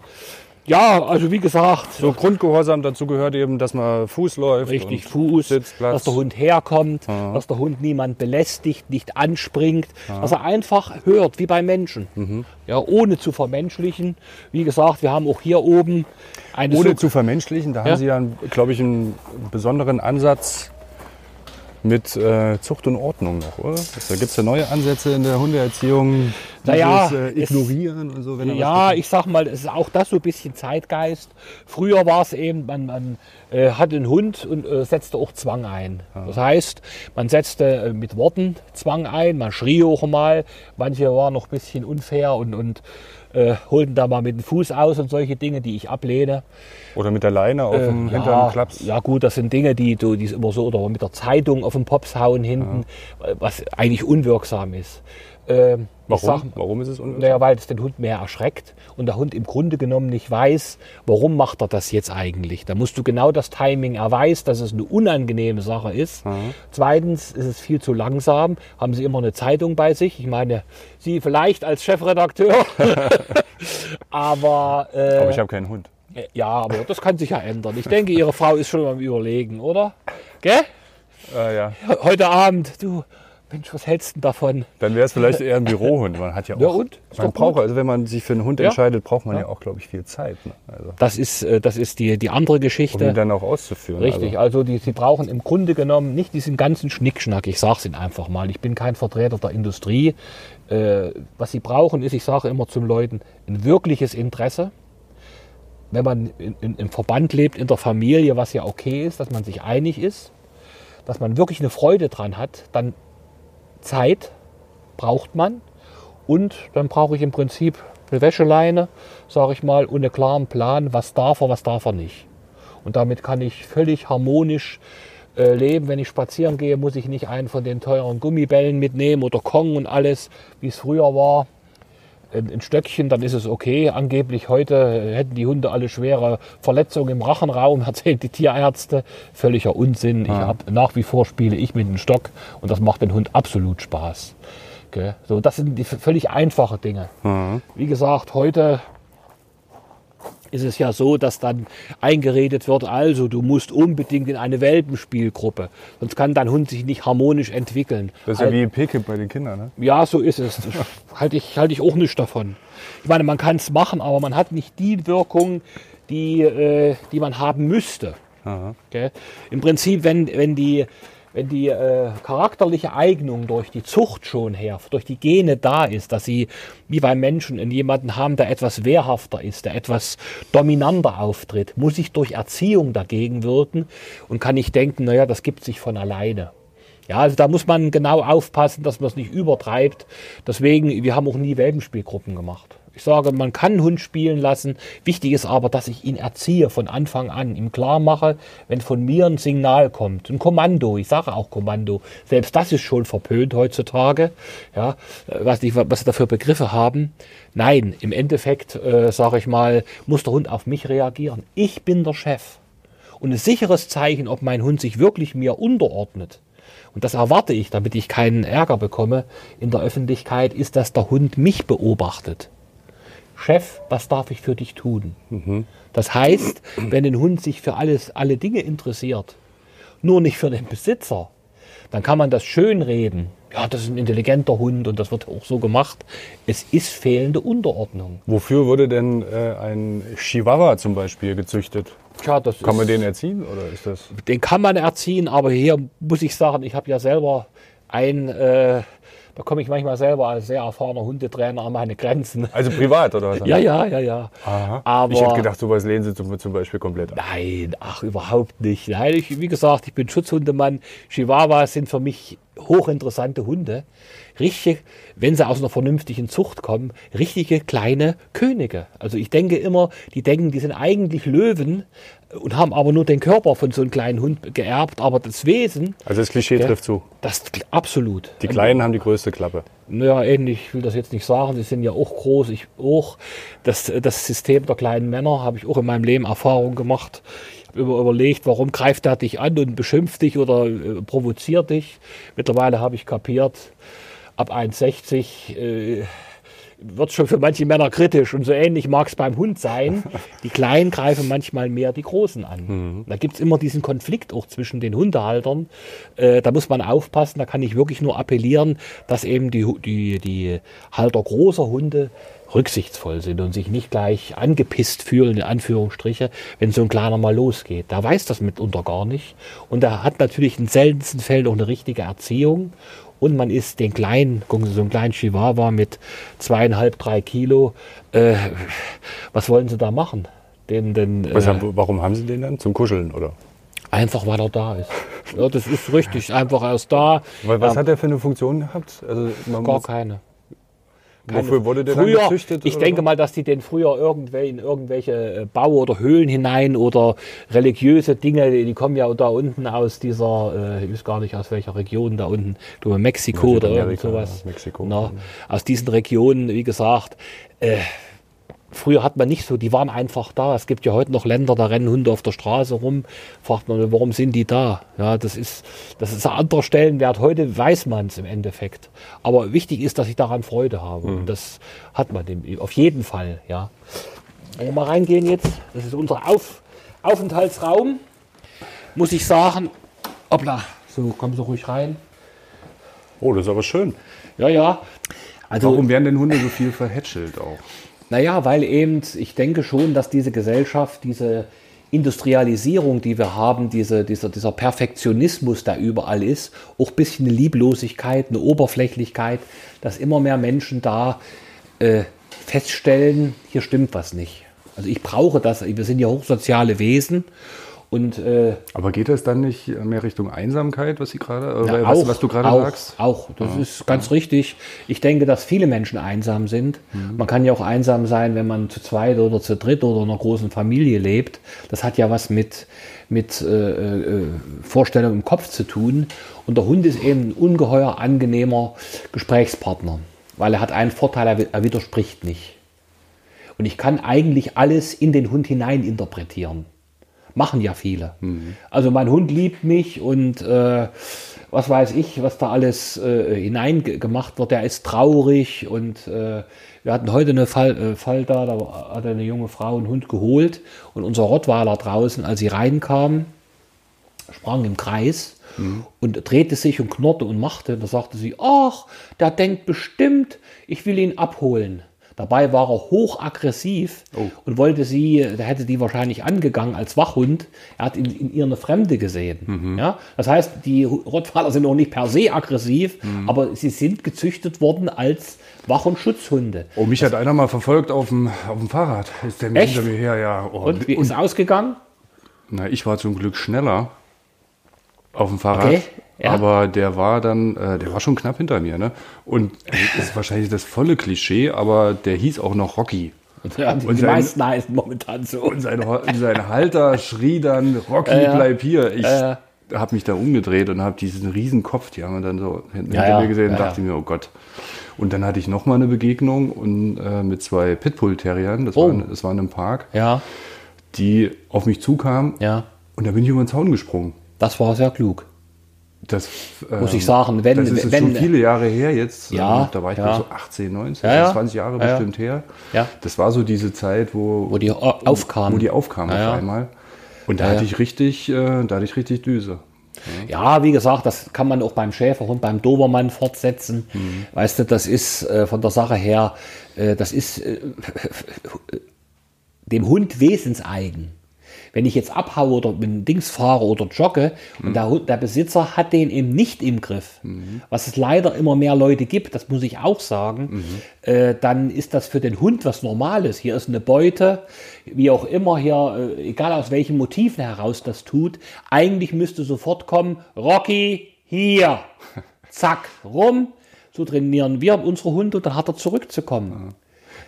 Ja, also wie gesagt, So Grundgehorsam dazu gehört eben, dass man Fuß läuft. Richtig, Fuß, Sitzplatz. dass der Hund herkommt, dass der Hund niemand belästigt, nicht anspringt, dass er einfach hört, wie bei Menschen. Mhm. Ja, ohne zu vermenschlichen. Wie gesagt, wir haben auch hier oben eine Ohne so- zu vermenschlichen, da Ja. haben Sie ja, glaube ich, einen besonderen Ansatz mit äh, Zucht und Ordnung noch, oder? Da gibt es ja neue Ansätze in der Hundeerziehung, Naja, äh, es- Ignorieren und so. Ja, ich sag mal, es ist auch das so ein bisschen Zeitgeist. Früher war es eben, man, man äh, hatte einen Hund und äh, setzte auch Zwang ein. Das heißt, man setzte äh, mit Worten Zwang ein, man schrie auch mal. Manche waren noch ein bisschen unfair und, und äh, holten da mal mit dem Fuß aus und solche Dinge, die ich ablehne. Oder mit der Leine auf dem Äh, Hintern klappst. ja gut, das sind Dinge, die du die ist immer so oder mit der Zeitung auf den Pops hauen hinten, was eigentlich unwirksam ist. Ähm, ich sag- Warum? Warum ist es unwirksam? naja, weil es den Hund mehr erschreckt und der Hund im Grunde genommen nicht weiß, warum macht er das jetzt eigentlich. Da musst du genau das Timing, er weiß, dass es eine unangenehme Sache ist. Zweitens ist es viel zu langsam. Haben Sie immer eine Zeitung bei sich? Ich meine, Sie vielleicht als Chefredakteur, <laughs> <laughs> aber, äh, Aber ich habe keinen Hund. ja, aber das kann sich ja ändern. Ich denke, Ihre Frau ist schon am Überlegen, oder? Gell? Äh, ja. Heute Abend, du, Mensch, was hältst du davon? Dann wäre es vielleicht eher ein Bürohund. Man hat ja <laughs> auch. Ja, und? Man braucht, also wenn man sich für einen Hund Ja. entscheidet, braucht man ja, Ja. auch, glaube ich, viel Zeit. Ne? Also, Das ist, äh, das ist die, die andere um Geschichte. ihn dann auch auszuführen. Richtig, Also, also die, sie brauchen im Grunde genommen nicht diesen ganzen Schnickschnack. Ich sage es Ihnen einfach mal. Ich bin kein Vertreter der Industrie. Äh, was sie brauchen, ist, ich sage immer zum Leuten, ein wirkliches Interesse. Wenn man in, in, im Verband lebt, in der Familie, was ja okay ist, dass man sich einig ist, dass man wirklich eine Freude dran hat, dann Zeit braucht man und dann brauche ich im Prinzip eine Wäscheleine, sage ich mal, und einen klaren Plan, was darf er, was darf er nicht. Und damit kann ich völlig harmonisch äh, leben. Wenn ich spazieren gehe, muss ich nicht einen von den teuren Gummibällen mitnehmen oder Kong und alles, wie es früher war. Ein, ein Stöckchen, dann ist es okay. Angeblich heute äh, hätten die Hunde alle schwere Verletzungen im Rachenraum, <laughs> erzählen die Tierärzte. Völliger Unsinn. Ich hab, nach wie vor spiele ich mit dem Stock und das macht den Hund absolut Spaß. Gell? So, das sind die völlig einfache Dinge. Wie gesagt, heute ist es ja so, dass dann eingeredet wird, also du musst unbedingt in eine Welpenspielgruppe, sonst kann dein Hund sich nicht harmonisch entwickeln. das ist ja Al- wie PKIP bei den Kindern. Ne? ja, so ist es. <laughs> halte ich, halte ich auch nicht davon. Ich meine, man kann es machen, aber man hat nicht die Wirkung, die, äh, die man haben müsste. Gell? Im Prinzip, wenn, wenn die, wenn die äh, charakterliche Eignung durch die Zucht schon her, durch die Gene da ist, dass sie wie beim Menschen in jemanden haben, der etwas wehrhafter ist, der etwas dominanter auftritt, muss ich durch Erziehung dagegen wirken und kann nicht denken, naja, das gibt sich von alleine. Ja, also da muss man genau aufpassen, dass man es nicht übertreibt. Deswegen, wir haben auch nie Welpenspielgruppen gemacht. Ich sage, man kann einen Hund spielen lassen. Wichtig ist aber, dass ich ihn erziehe von Anfang an, ihm klar mache, wenn von mir ein Signal kommt, ein Kommando, ich sage auch Kommando, selbst das ist schon verpönt heutzutage, ja, was, die, was sie da für Begriffe haben. Nein, im Endeffekt, äh, sage ich mal, muss der Hund auf mich reagieren. Ich bin der Chef. Und ein sicheres Zeichen, ob mein Hund sich wirklich mir unterordnet, und das erwarte ich, damit ich keinen Ärger bekomme in der Öffentlichkeit, ist, dass der Hund mich beobachtet. Chef, was darf ich für dich tun? Das heißt, wenn ein Hund sich für alles, alle Dinge interessiert, nur nicht für den Besitzer, dann kann man das schön reden. Ja, das ist ein intelligenter Hund und das wird auch so gemacht. Es ist fehlende Unterordnung. Wofür wurde denn äh, ein Chihuahua zum Beispiel gezüchtet? Tja, das Kann man ist, den erziehen oder ist das? den kann man erziehen, aber hier muss ich sagen, ich habe ja selber ein, äh, da komme ich manchmal selber als sehr erfahrener Hundetrainer an meine Grenzen. Also privat oder was? <laughs> Ja, ja, ja, ja. Aha. Aber ich hätte gedacht, sowas lehnen Sie zum, zum Beispiel komplett ab. Nein, ach, überhaupt nicht. Nein, ich, wie gesagt, ich bin Schutzhundemann. Chihuahuas sind für mich hochinteressante Hunde. Richtige, wenn sie aus einer vernünftigen Zucht kommen, richtige kleine Könige. Also ich denke immer, die denken, die sind eigentlich Löwen und haben aber nur den Körper von so einem kleinen Hund geerbt, aber das Wesen, Also das Klischee Ja. trifft zu. das absolut. Die Kleinen haben die größte Klappe. Naja, ähnlich, ich will das jetzt nicht sagen, sie sind ja auch groß, ich auch. Das, das System der kleinen Männer habe ich auch in meinem Leben Erfahrung gemacht. Immer überlegt, warum greift er dich an und beschimpft dich oder äh, provoziert dich. Mittlerweile habe ich kapiert, ab 1,60 äh, wird schon für manche Männer kritisch. Und so ähnlich mag es beim Hund sein. <laughs> Die Kleinen greifen manchmal mehr die Großen an. Da gibt es immer diesen Konflikt auch zwischen den Hundehaltern. Äh, da muss man aufpassen. Da kann ich wirklich nur appellieren, dass eben die, die, die Halter großer Hunde rücksichtsvoll sind und sich nicht gleich angepisst fühlen, in Anführungsstriche, wenn so ein kleiner mal losgeht. Da weiß das mitunter gar nicht. Und er hat natürlich in seltensten Fällen auch eine richtige Erziehung. Und man ist den kleinen, gucken Sie, so einen kleinen Chihuahua mit zweieinhalb, drei Kilo, äh, was wollen Sie da machen? Den, den, äh, haben, warum haben Sie den dann? Zum Kuscheln, oder? einfach weil er da ist. Ja, das ist richtig, einfach er ist da. Was Ähm, hat der für eine Funktion gehabt? Also, Gar muss, keine. wofür wurde der dann Früher, gezüchtet? ich denke mal, dass die den früher irgendwel in irgendwelche äh, Bau- oder Höhlen hinein oder religiöse Dinge, die kommen ja da unten aus dieser, äh, ich weiß gar nicht aus welcher Region da unten, ich glaube Mexiko oder irgend sowas. Mexiko. Na, aus diesen Regionen, wie gesagt, äh, Früher hat man nicht so, die waren einfach da. Es gibt ja heute noch Länder, da rennen Hunde auf der Straße rum. Fragt man, warum sind die da? Ja, das ist, das ist ein anderer Stellenwert. Heute weiß man es im Endeffekt. Aber wichtig ist, dass ich daran Freude habe. Und das hat man dem, auf jeden Fall, ja. Wenn wir mal reingehen jetzt, das ist unser Auf, Aufenthaltsraum. Muss ich sagen, hoppla, so, kommen Sie ruhig rein. Oh, das ist aber schön. Ja, ja. Also, Warum werden denn Hunde so viel verhätschelt auch? Naja, weil eben, ich denke schon, dass diese Gesellschaft, diese Industrialisierung, die wir haben, diese, dieser, dieser Perfektionismus, der überall ist, auch ein bisschen eine Lieblosigkeit, eine Oberflächlichkeit, dass immer mehr Menschen da äh, feststellen, hier stimmt was nicht. Also ich brauche das, wir sind ja hochsoziale Wesen und äh, Aber geht das dann nicht mehr Richtung Einsamkeit, was Sie gerade, ja, was, auch, was du gerade sagst? Auch, das ist ganz richtig. Ich denke, dass viele Menschen einsam sind. Mhm. Man kann ja auch einsam sein, wenn man zu zweit oder zu dritt oder in einer großen Familie lebt. Das hat ja was mit, mit äh, äh, Vorstellung im Kopf zu tun. Und der Hund ist eben ein ungeheuer angenehmer Gesprächspartner, weil er hat einen Vorteil, er, er widerspricht nicht. Und ich kann eigentlich alles in den Hund hinein interpretieren. Machen ja viele. Also mein Hund liebt mich und äh, was weiß ich, was da alles äh, hineingemacht wird. Der ist traurig und äh, wir hatten heute einen Fall, äh, Fall da, da hat eine junge Frau einen Hund geholt und unser Rottweiler draußen, als sie reinkam, sprang im Kreis und drehte sich und knurrte und machte. Da sagte sie, ach, der denkt bestimmt, ich will ihn abholen. Dabei war er hochaggressiv und wollte sie, da hätte die wahrscheinlich angegangen als Wachhund. Er hat in, in ihr eine Fremde gesehen. Ja? Das heißt, die Rottweiler sind auch nicht per se aggressiv, aber sie sind gezüchtet worden als Wach- und Schutzhunde. Oh, mich hat einer mal verfolgt auf dem, auf dem Fahrrad. Ist der Echt? hinter mir her, ja. Oh, Und wie ist es ausgegangen? Na, ich war zum Glück schneller auf dem Fahrrad. Okay, ja. Aber der war dann, äh, der war schon knapp hinter mir, ne? Und das ist wahrscheinlich das volle Klischee, aber der hieß auch noch Rocky. Ja, die, Und die sein- meisten heißen momentan so. Und sein, sein Halter schrie dann, Rocky, ja. bleib hier. Ich Ja, habe mich da umgedreht und habe diesen riesen Kopf, die haben wir dann so hinten Ja, hinter ja, mir gesehen und ja, dachte mir, oh Gott. Und dann hatte ich noch mal eine Begegnung und, äh, mit zwei Pitbull-Terriern, das, Oh. war, das war in einem Park, Ja, die auf mich zukamen ja. und da bin ich über den Zaun gesprungen. Das war sehr klug. Das, Muss ähm, ich sagen, wenn- das ist wenn- schon viele Jahre her jetzt. Ja, ähm, da war ich ja. so 18, 19, Ja, ja. 20 Jahre Ja, bestimmt her. Ja. Das war so diese Zeit, wo, Wo die au- aufkamen. wo die aufkamen auf einmal. Und da hatte ich richtig, äh, da hatte ich richtig Düse. Ja, wie gesagt, das kann man auch beim Schäferhund, beim Dobermann fortsetzen. Mhm. Weißt du, das ist äh, von der Sache her, äh, das ist äh, <laughs> dem Hund wesenseigen. Wenn ich jetzt abhaue oder mit dem Dings fahre oder jogge und der, der Besitzer hat den eben nicht im Griff, was es leider immer mehr Leute gibt, das muss ich auch sagen, äh, dann ist das für den Hund was Normales. Hier ist eine Beute, wie auch immer hier, äh, egal aus welchen Motiven heraus das tut, eigentlich müsste sofort kommen, Rocky, hier, <laughs> zack, rum. So trainieren wir unsere Hunde und dann hat er zurückzukommen.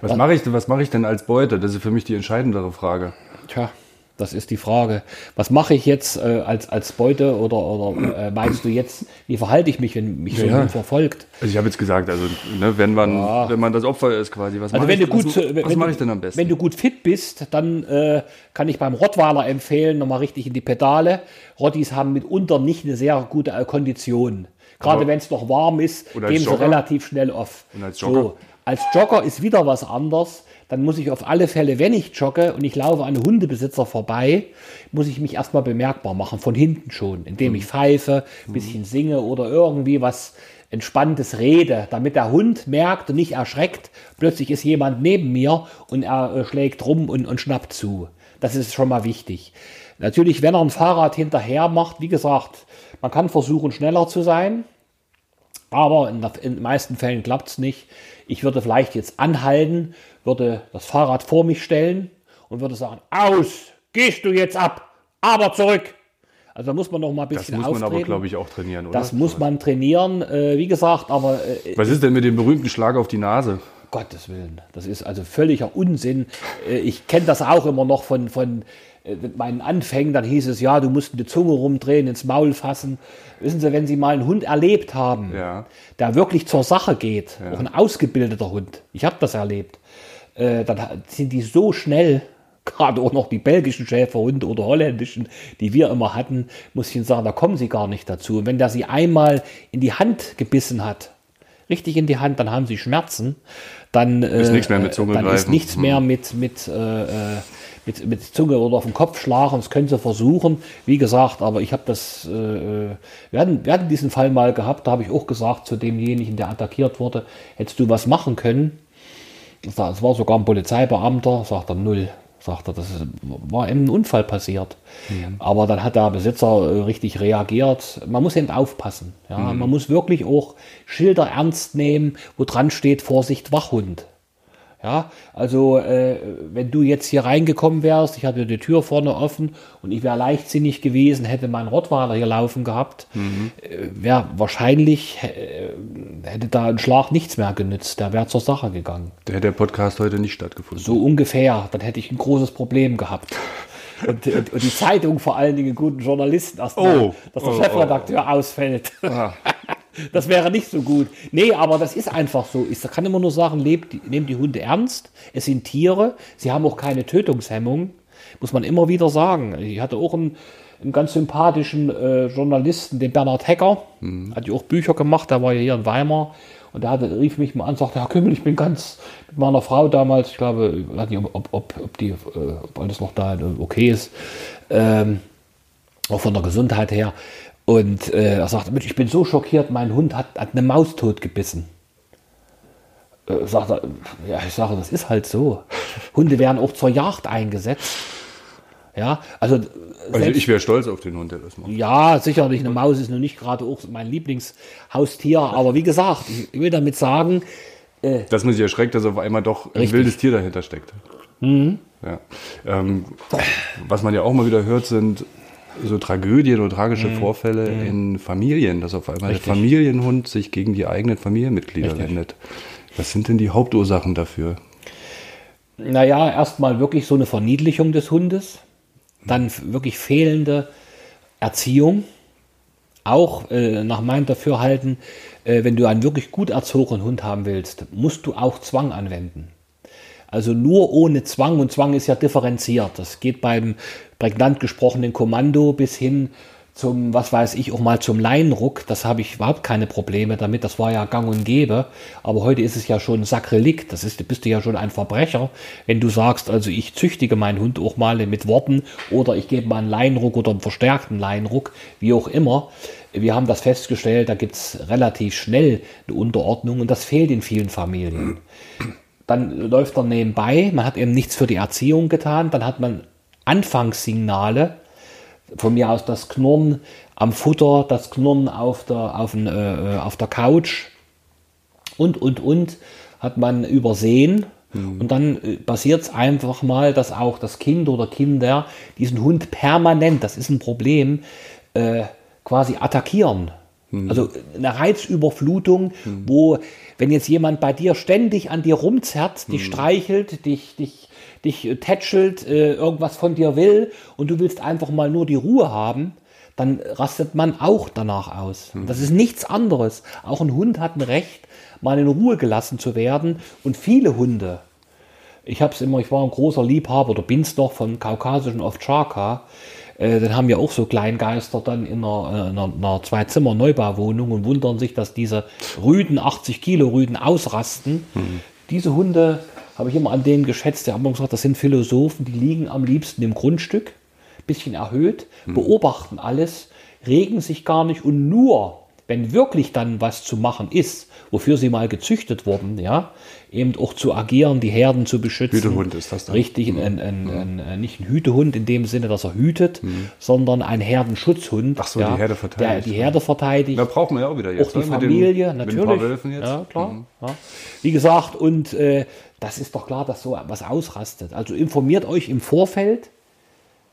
Was mache ich, denn- was mache ich denn als Beute? Das ist für mich die entscheidendere Frage. Tja, das ist die Frage. Was mache ich jetzt äh, als, als Beute oder, oder äh, meinst du jetzt, wie verhalte ich mich, wenn mich so Ja. jemand verfolgt? Also ich habe jetzt gesagt, also ne, wenn man, Ja. wenn man das Opfer ist quasi, was Also mache ich, gut, was, was wenn mache du- ich denn am besten? Wenn du gut fit bist, dann äh, kann ich beim Rottweiler empfehlen, nochmal richtig in die Pedale. Rottis haben mitunter nicht eine sehr gute Kondition. Gerade wenn es noch warm ist, gehen sie relativ schnell auf. Und als Jogger? So, als Jogger ist wieder was anderes. Dann muss ich auf alle Fälle, wenn ich jogge und ich laufe an Hundebesitzer vorbei, muss ich mich erstmal bemerkbar machen, von hinten schon, indem Mhm. ich pfeife, ein bisschen singe oder irgendwie was entspanntes Rede, damit der Hund merkt und nicht erschreckt, plötzlich ist jemand neben mir und er äh, schlägt rum und, und schnappt zu. Das ist schon mal wichtig. Natürlich, wenn er ein Fahrrad hinterher macht, wie gesagt, man kann versuchen, schneller zu sein, aber in, der, in den meisten Fällen klappt es nicht. Ich würde vielleicht jetzt anhalten, würde das Fahrrad vor mich stellen und würde sagen, aus, gehst du jetzt ab, aber zurück. Also da muss man noch mal ein bisschen Das muss man aber, auftreten. glaube ich, auch trainieren, oder? Das muss man trainieren, äh, wie gesagt, aber äh, Was ist denn mit dem berühmten Schlag auf die Nase? Gottes Willen, das ist also völliger Unsinn. Äh, Ich kenne das auch immer noch von, von äh, meinen Anfängen. Dann hieß es, ja, du musst die Zunge rumdrehen, ins Maul fassen. Wissen Sie, wenn Sie mal einen Hund erlebt haben, Ja. der wirklich zur Sache geht, auch ein ausgebildeter Hund, ich habe das erlebt, äh, dann sind die so schnell, <laughs> gerade auch noch die belgischen Schäferhunde oder holländischen, die wir immer hatten, muss ich Ihnen sagen, da kommen sie gar nicht dazu. Und wenn der sie einmal in die Hand gebissen hat, richtig in die Hand, dann haben sie Schmerzen, dann Ist äh, nichts mehr mit Zunge dann ist greifen. nichts Hm. mehr mit mit äh, äh, mit, mit Zunge oder auf den Kopf schlagen, das können sie versuchen. Wie gesagt, aber ich habe das, äh, äh, wir, hatten, wir hatten diesen Fall mal gehabt, da habe ich auch gesagt zu demjenigen, der attackiert wurde, hättest du was machen können? Es war sogar ein Polizeibeamter, sagt er null. Sagt er, das ist, war eben ein Unfall passiert. Aber dann hat der Besitzer äh, richtig reagiert. Man muss eben aufpassen. Ja? Man muss wirklich auch Schilder ernst nehmen, wo dran steht Vorsicht Wachhund. Ja, also äh, wenn du jetzt hier reingekommen wärst, ich hatte die Tür vorne offen und ich wäre leichtsinnig gewesen, hätte mein Rottweiler hier laufen gehabt, äh, wäre wahrscheinlich, äh, hätte da ein Schlag nichts mehr genützt, der wäre zur Sache gegangen. Da hätte der Podcast heute nicht stattgefunden. So ungefähr, dann hätte ich ein großes Problem gehabt. Und, und, und die Zeitung vor allen Dingen guten Journalisten erstmal, Oh, dass der oh, Chefredakteur ausfällt. Ah. Das wäre nicht so gut. Nee, aber das ist einfach so. Ich kann immer nur sagen, lebt, nehmt die Hunde ernst. Es sind Tiere. Sie haben auch keine Tötungshemmung. Muss man immer wieder sagen. Ich hatte auch einen, einen ganz sympathischen äh, Journalisten, den Bernhard Hecker. Hat ja auch Bücher gemacht. Der war ja hier in Weimar. Und der hatte, rief mich mal an und sagte, Herr Kümmel, ich bin ganz mit meiner Frau damals, ich glaube, ich weiß nicht, ob, ob, ob, die, äh, ob alles noch da äh, okay ist. Ähm, auch von der Gesundheit her. Und äh, er Mensch, ich bin so schockiert, mein Hund hat, hat eine Maus tot gebissen. Äh, sagt er, ja, ich sage, das ist halt so. Hunde werden auch zur Jagd eingesetzt. Ja, also, Also selbst- ich wäre stolz auf den Hund, der das macht. ja, sicherlich, eine Maus ist nun nicht gerade auch mein Lieblingshaustier, aber wie gesagt, ich will damit sagen, Dass man sich erschreckt, dass auf einmal doch ein Richtig. wildes Tier dahinter steckt. Ja. Ähm, was man ja auch mal wieder hört, sind so Tragödien oder tragische Vorfälle in Familien, dass auf einmal Richtig. der Familienhund sich gegen die eigenen Familienmitglieder Richtig. wendet. Was sind denn die Hauptursachen dafür? naja, erstmal wirklich so eine verniedlichung des Hundes, dann f- wirklich fehlende Erziehung. Auch äh, nach meinem Dafürhalten, äh, wenn du einen wirklich gut erzogenen Hund haben willst, musst du auch Zwang anwenden. Also nur ohne Zwang, und Zwang ist ja differenziert. Das geht beim prägnant gesprochenen Kommando bis hin zum, was weiß ich, auch mal zum Leinruck. Das habe ich überhaupt keine Probleme damit. Das war ja gang und gäbe. Aber heute ist es ja schon Sakrileg. Das ist, bist du ja schon ein Verbrecher, wenn du sagst, also ich züchtige meinen Hund auch mal mit Worten oder ich gebe mal einen Leinruck oder einen verstärkten Leinruck, wie auch immer. Wir haben das festgestellt, da gibt es relativ schnell eine Unterordnung und das fehlt in vielen Familien dann läuft er nebenbei, man hat eben nichts für die Erziehung getan, dann hat man Anfangssignale, von mir aus das Knurren am Futter, das Knurren auf der, auf, den, äh, auf der Couch. Und, und, und, hat man übersehen. Und dann äh, passiert es einfach mal, dass auch das Kind oder Kinder diesen Hund permanent, das ist ein Problem, äh, quasi attackieren. Also eine Reizüberflutung, wo, wenn jetzt jemand bei dir ständig an dir rumzerrt, dich streichelt, dich, dich, dich äh, tätschelt, äh, irgendwas von dir will und du willst einfach mal nur die Ruhe haben, dann rastet man auch danach aus. Das ist nichts anderes. Auch ein Hund hat ein Recht, mal in Ruhe gelassen zu werden. Und viele Hunde, ich habe es immer, ich war ein großer Liebhaber oder bin's noch von kaukasischen Ovtcharka. Äh, dann haben wir auch so Kleingeister dann in einer, äh, einer, einer Zwei-Zimmer-Neubauwohnung und wundern sich, dass diese Rüden, 80 Kilo Rüden ausrasten. Diese Hunde habe ich immer an denen geschätzt. Die haben immer gesagt, das sind Philosophen, die liegen am liebsten im Grundstück, bisschen erhöht, beobachten alles, regen sich gar nicht und nur wenn wirklich dann was zu machen ist, wofür sie mal gezüchtet wurden, ja, eben auch zu agieren, die Herden zu beschützen. Hütehund ist das dann. Richtig, ein, ein, ein, ein, nicht ein Hütehund in dem Sinne, dass er hütet, sondern ein Herdenschutzhund. Ach so, die Herde verteidigt. Der die Herde verteidigt. Da braucht man ja auch wieder jetzt. Auch die ne? Den- Familie, mit natürlich. Ja, klar. Mhm. Ja. Wie gesagt, und äh, das ist doch klar, dass so was ausrastet. Also informiert euch im Vorfeld,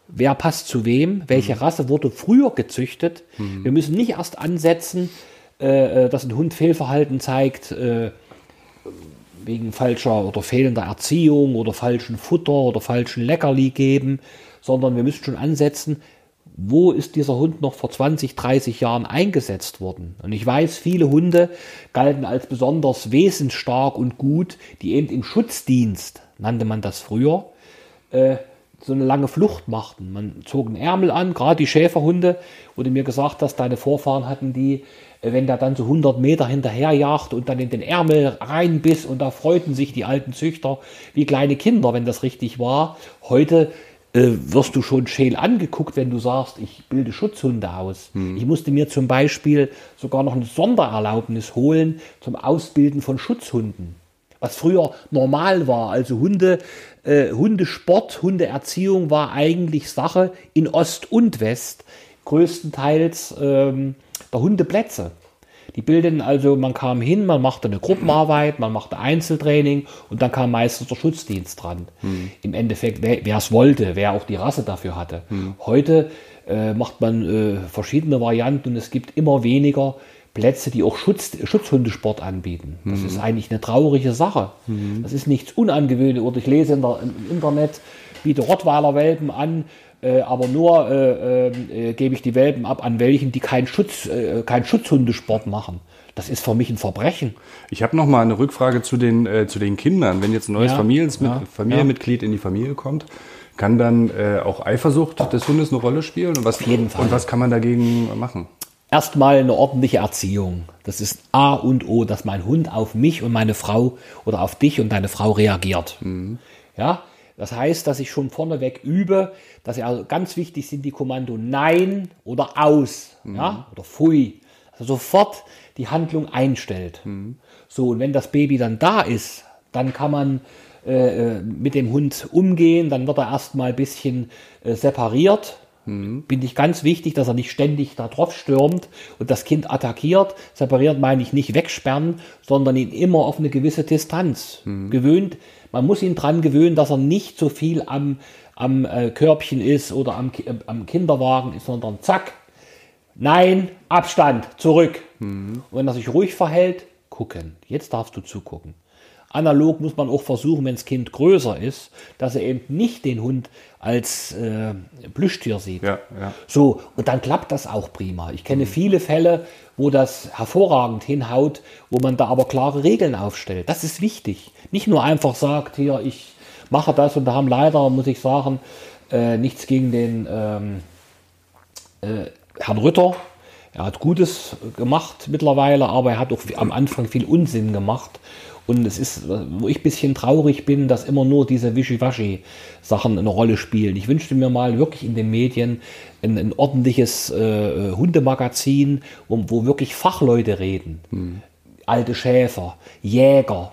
wer passt zu wem, welche Rasse wurde früher gezüchtet. Wir müssen nicht erst ansetzen, äh, äh, dass ein Hund Fehlverhalten zeigt, äh, wegen falscher oder fehlender Erziehung oder falschen Futter oder falschen Leckerli geben, sondern wir müssen schon ansetzen, wo ist dieser Hund noch vor 20, 30 Jahren eingesetzt worden? Und ich weiß, viele Hunde galten als besonders wesensstark und gut, die eben im Schutzdienst, nannte man das früher, äh, so eine lange Flucht machten. Man zog einen Ärmel an, gerade die Schäferhunde, du mir gesagt hast, deine Vorfahren hatten die, äh, wenn der dann so 100 Meter hinterherjagte und dann in den Ärmel reinbiss und da freuten sich die alten Züchter wie kleine Kinder, wenn das richtig war. Heute äh, wirst du schon scheel angeguckt, wenn du sagst, ich bilde Schutzhunde aus. Ich musste mir zum Beispiel sogar noch eine Sondererlaubnis holen zum Ausbilden von Schutzhunden was früher normal war. Also Hunde, äh, Hundesport, Hundeerziehung war eigentlich Sache in Ost und West, größtenteils ähm, der Hundeplätze. Die bilden also, man kam hin, man machte eine Gruppenarbeit, man machte Einzeltraining und dann kam meistens der Schutzdienst dran. Im Endeffekt, wer es wollte, wer auch die Rasse dafür hatte. Heute äh, macht man äh, verschiedene Varianten und es gibt immer weniger Plätze, die auch Schutz, Schutzhundesport anbieten. Das ist eigentlich eine traurige Sache. Das ist nichts Unangewöhnliches. Oder ich lese in der, im Internet, biete Rottweiler-Welpen an, äh, aber nur äh, äh, gebe ich die Welpen ab an welchen, die keinen Schutz, äh, keinen Schutzhundesport machen. Das ist für mich ein Verbrechen. Ich habe noch mal eine Rückfrage zu den, äh, zu den Kindern. Wenn jetzt ein neues Ja, Familiens ja, Familienmitglied in die Familie kommt, kann dann äh, auch Eifersucht des Hundes eine Rolle spielen? Und was, Auf jeden Fall. Und was kann man dagegen machen? Erstmal eine ordentliche Erziehung. Das ist A und O, dass mein Hund auf mich und meine Frau oder auf dich und deine Frau reagiert. Ja, das heißt, dass ich schon vorneweg übe, dass ja also ganz wichtig sind die Kommando Nein oder Aus, ja, oder Pfui. Also sofort die Handlung einstellt. So, und wenn das Baby dann da ist, dann kann man äh, äh, mit dem Hund umgehen, dann wird er erstmal ein bisschen äh, separiert. Bin ich ganz wichtig, dass er nicht ständig da drauf stürmt und das Kind attackiert. Separiert meine ich nicht wegsperren, sondern ihn immer auf eine gewisse Distanz gewöhnt. Man muss ihn dran gewöhnen, dass er nicht so viel am, am äh, Körbchen ist oder am, äh, am Kinderwagen ist, sondern zack, Nein, Abstand, zurück. Und wenn er sich ruhig verhält, gucken. Jetzt darfst du zugucken. Analog muss man auch versuchen, wenn das Kind größer ist, dass er eben nicht den Hund als äh, Plüschtier sieht. Ja, ja. So, und dann klappt das auch prima. Ich kenne viele Fälle, wo das hervorragend hinhaut, wo man da aber klare Regeln aufstellt. Das ist wichtig. Nicht nur einfach sagt, hier, ich mache das und da haben leider, muss ich sagen, äh, nichts gegen den ähm, äh, Herrn Rütter. Er hat Gutes gemacht mittlerweile, aber er hat auch am Anfang viel Unsinn gemacht. Und es ist, wo ich ein bisschen traurig bin, dass immer nur diese Wischiwaschi-Sachen eine Rolle spielen. Ich wünschte mir mal wirklich in den Medien ein, ein ordentliches äh, Hundemagazin, wo, wo wirklich Fachleute reden. Alte Schäfer, Jäger,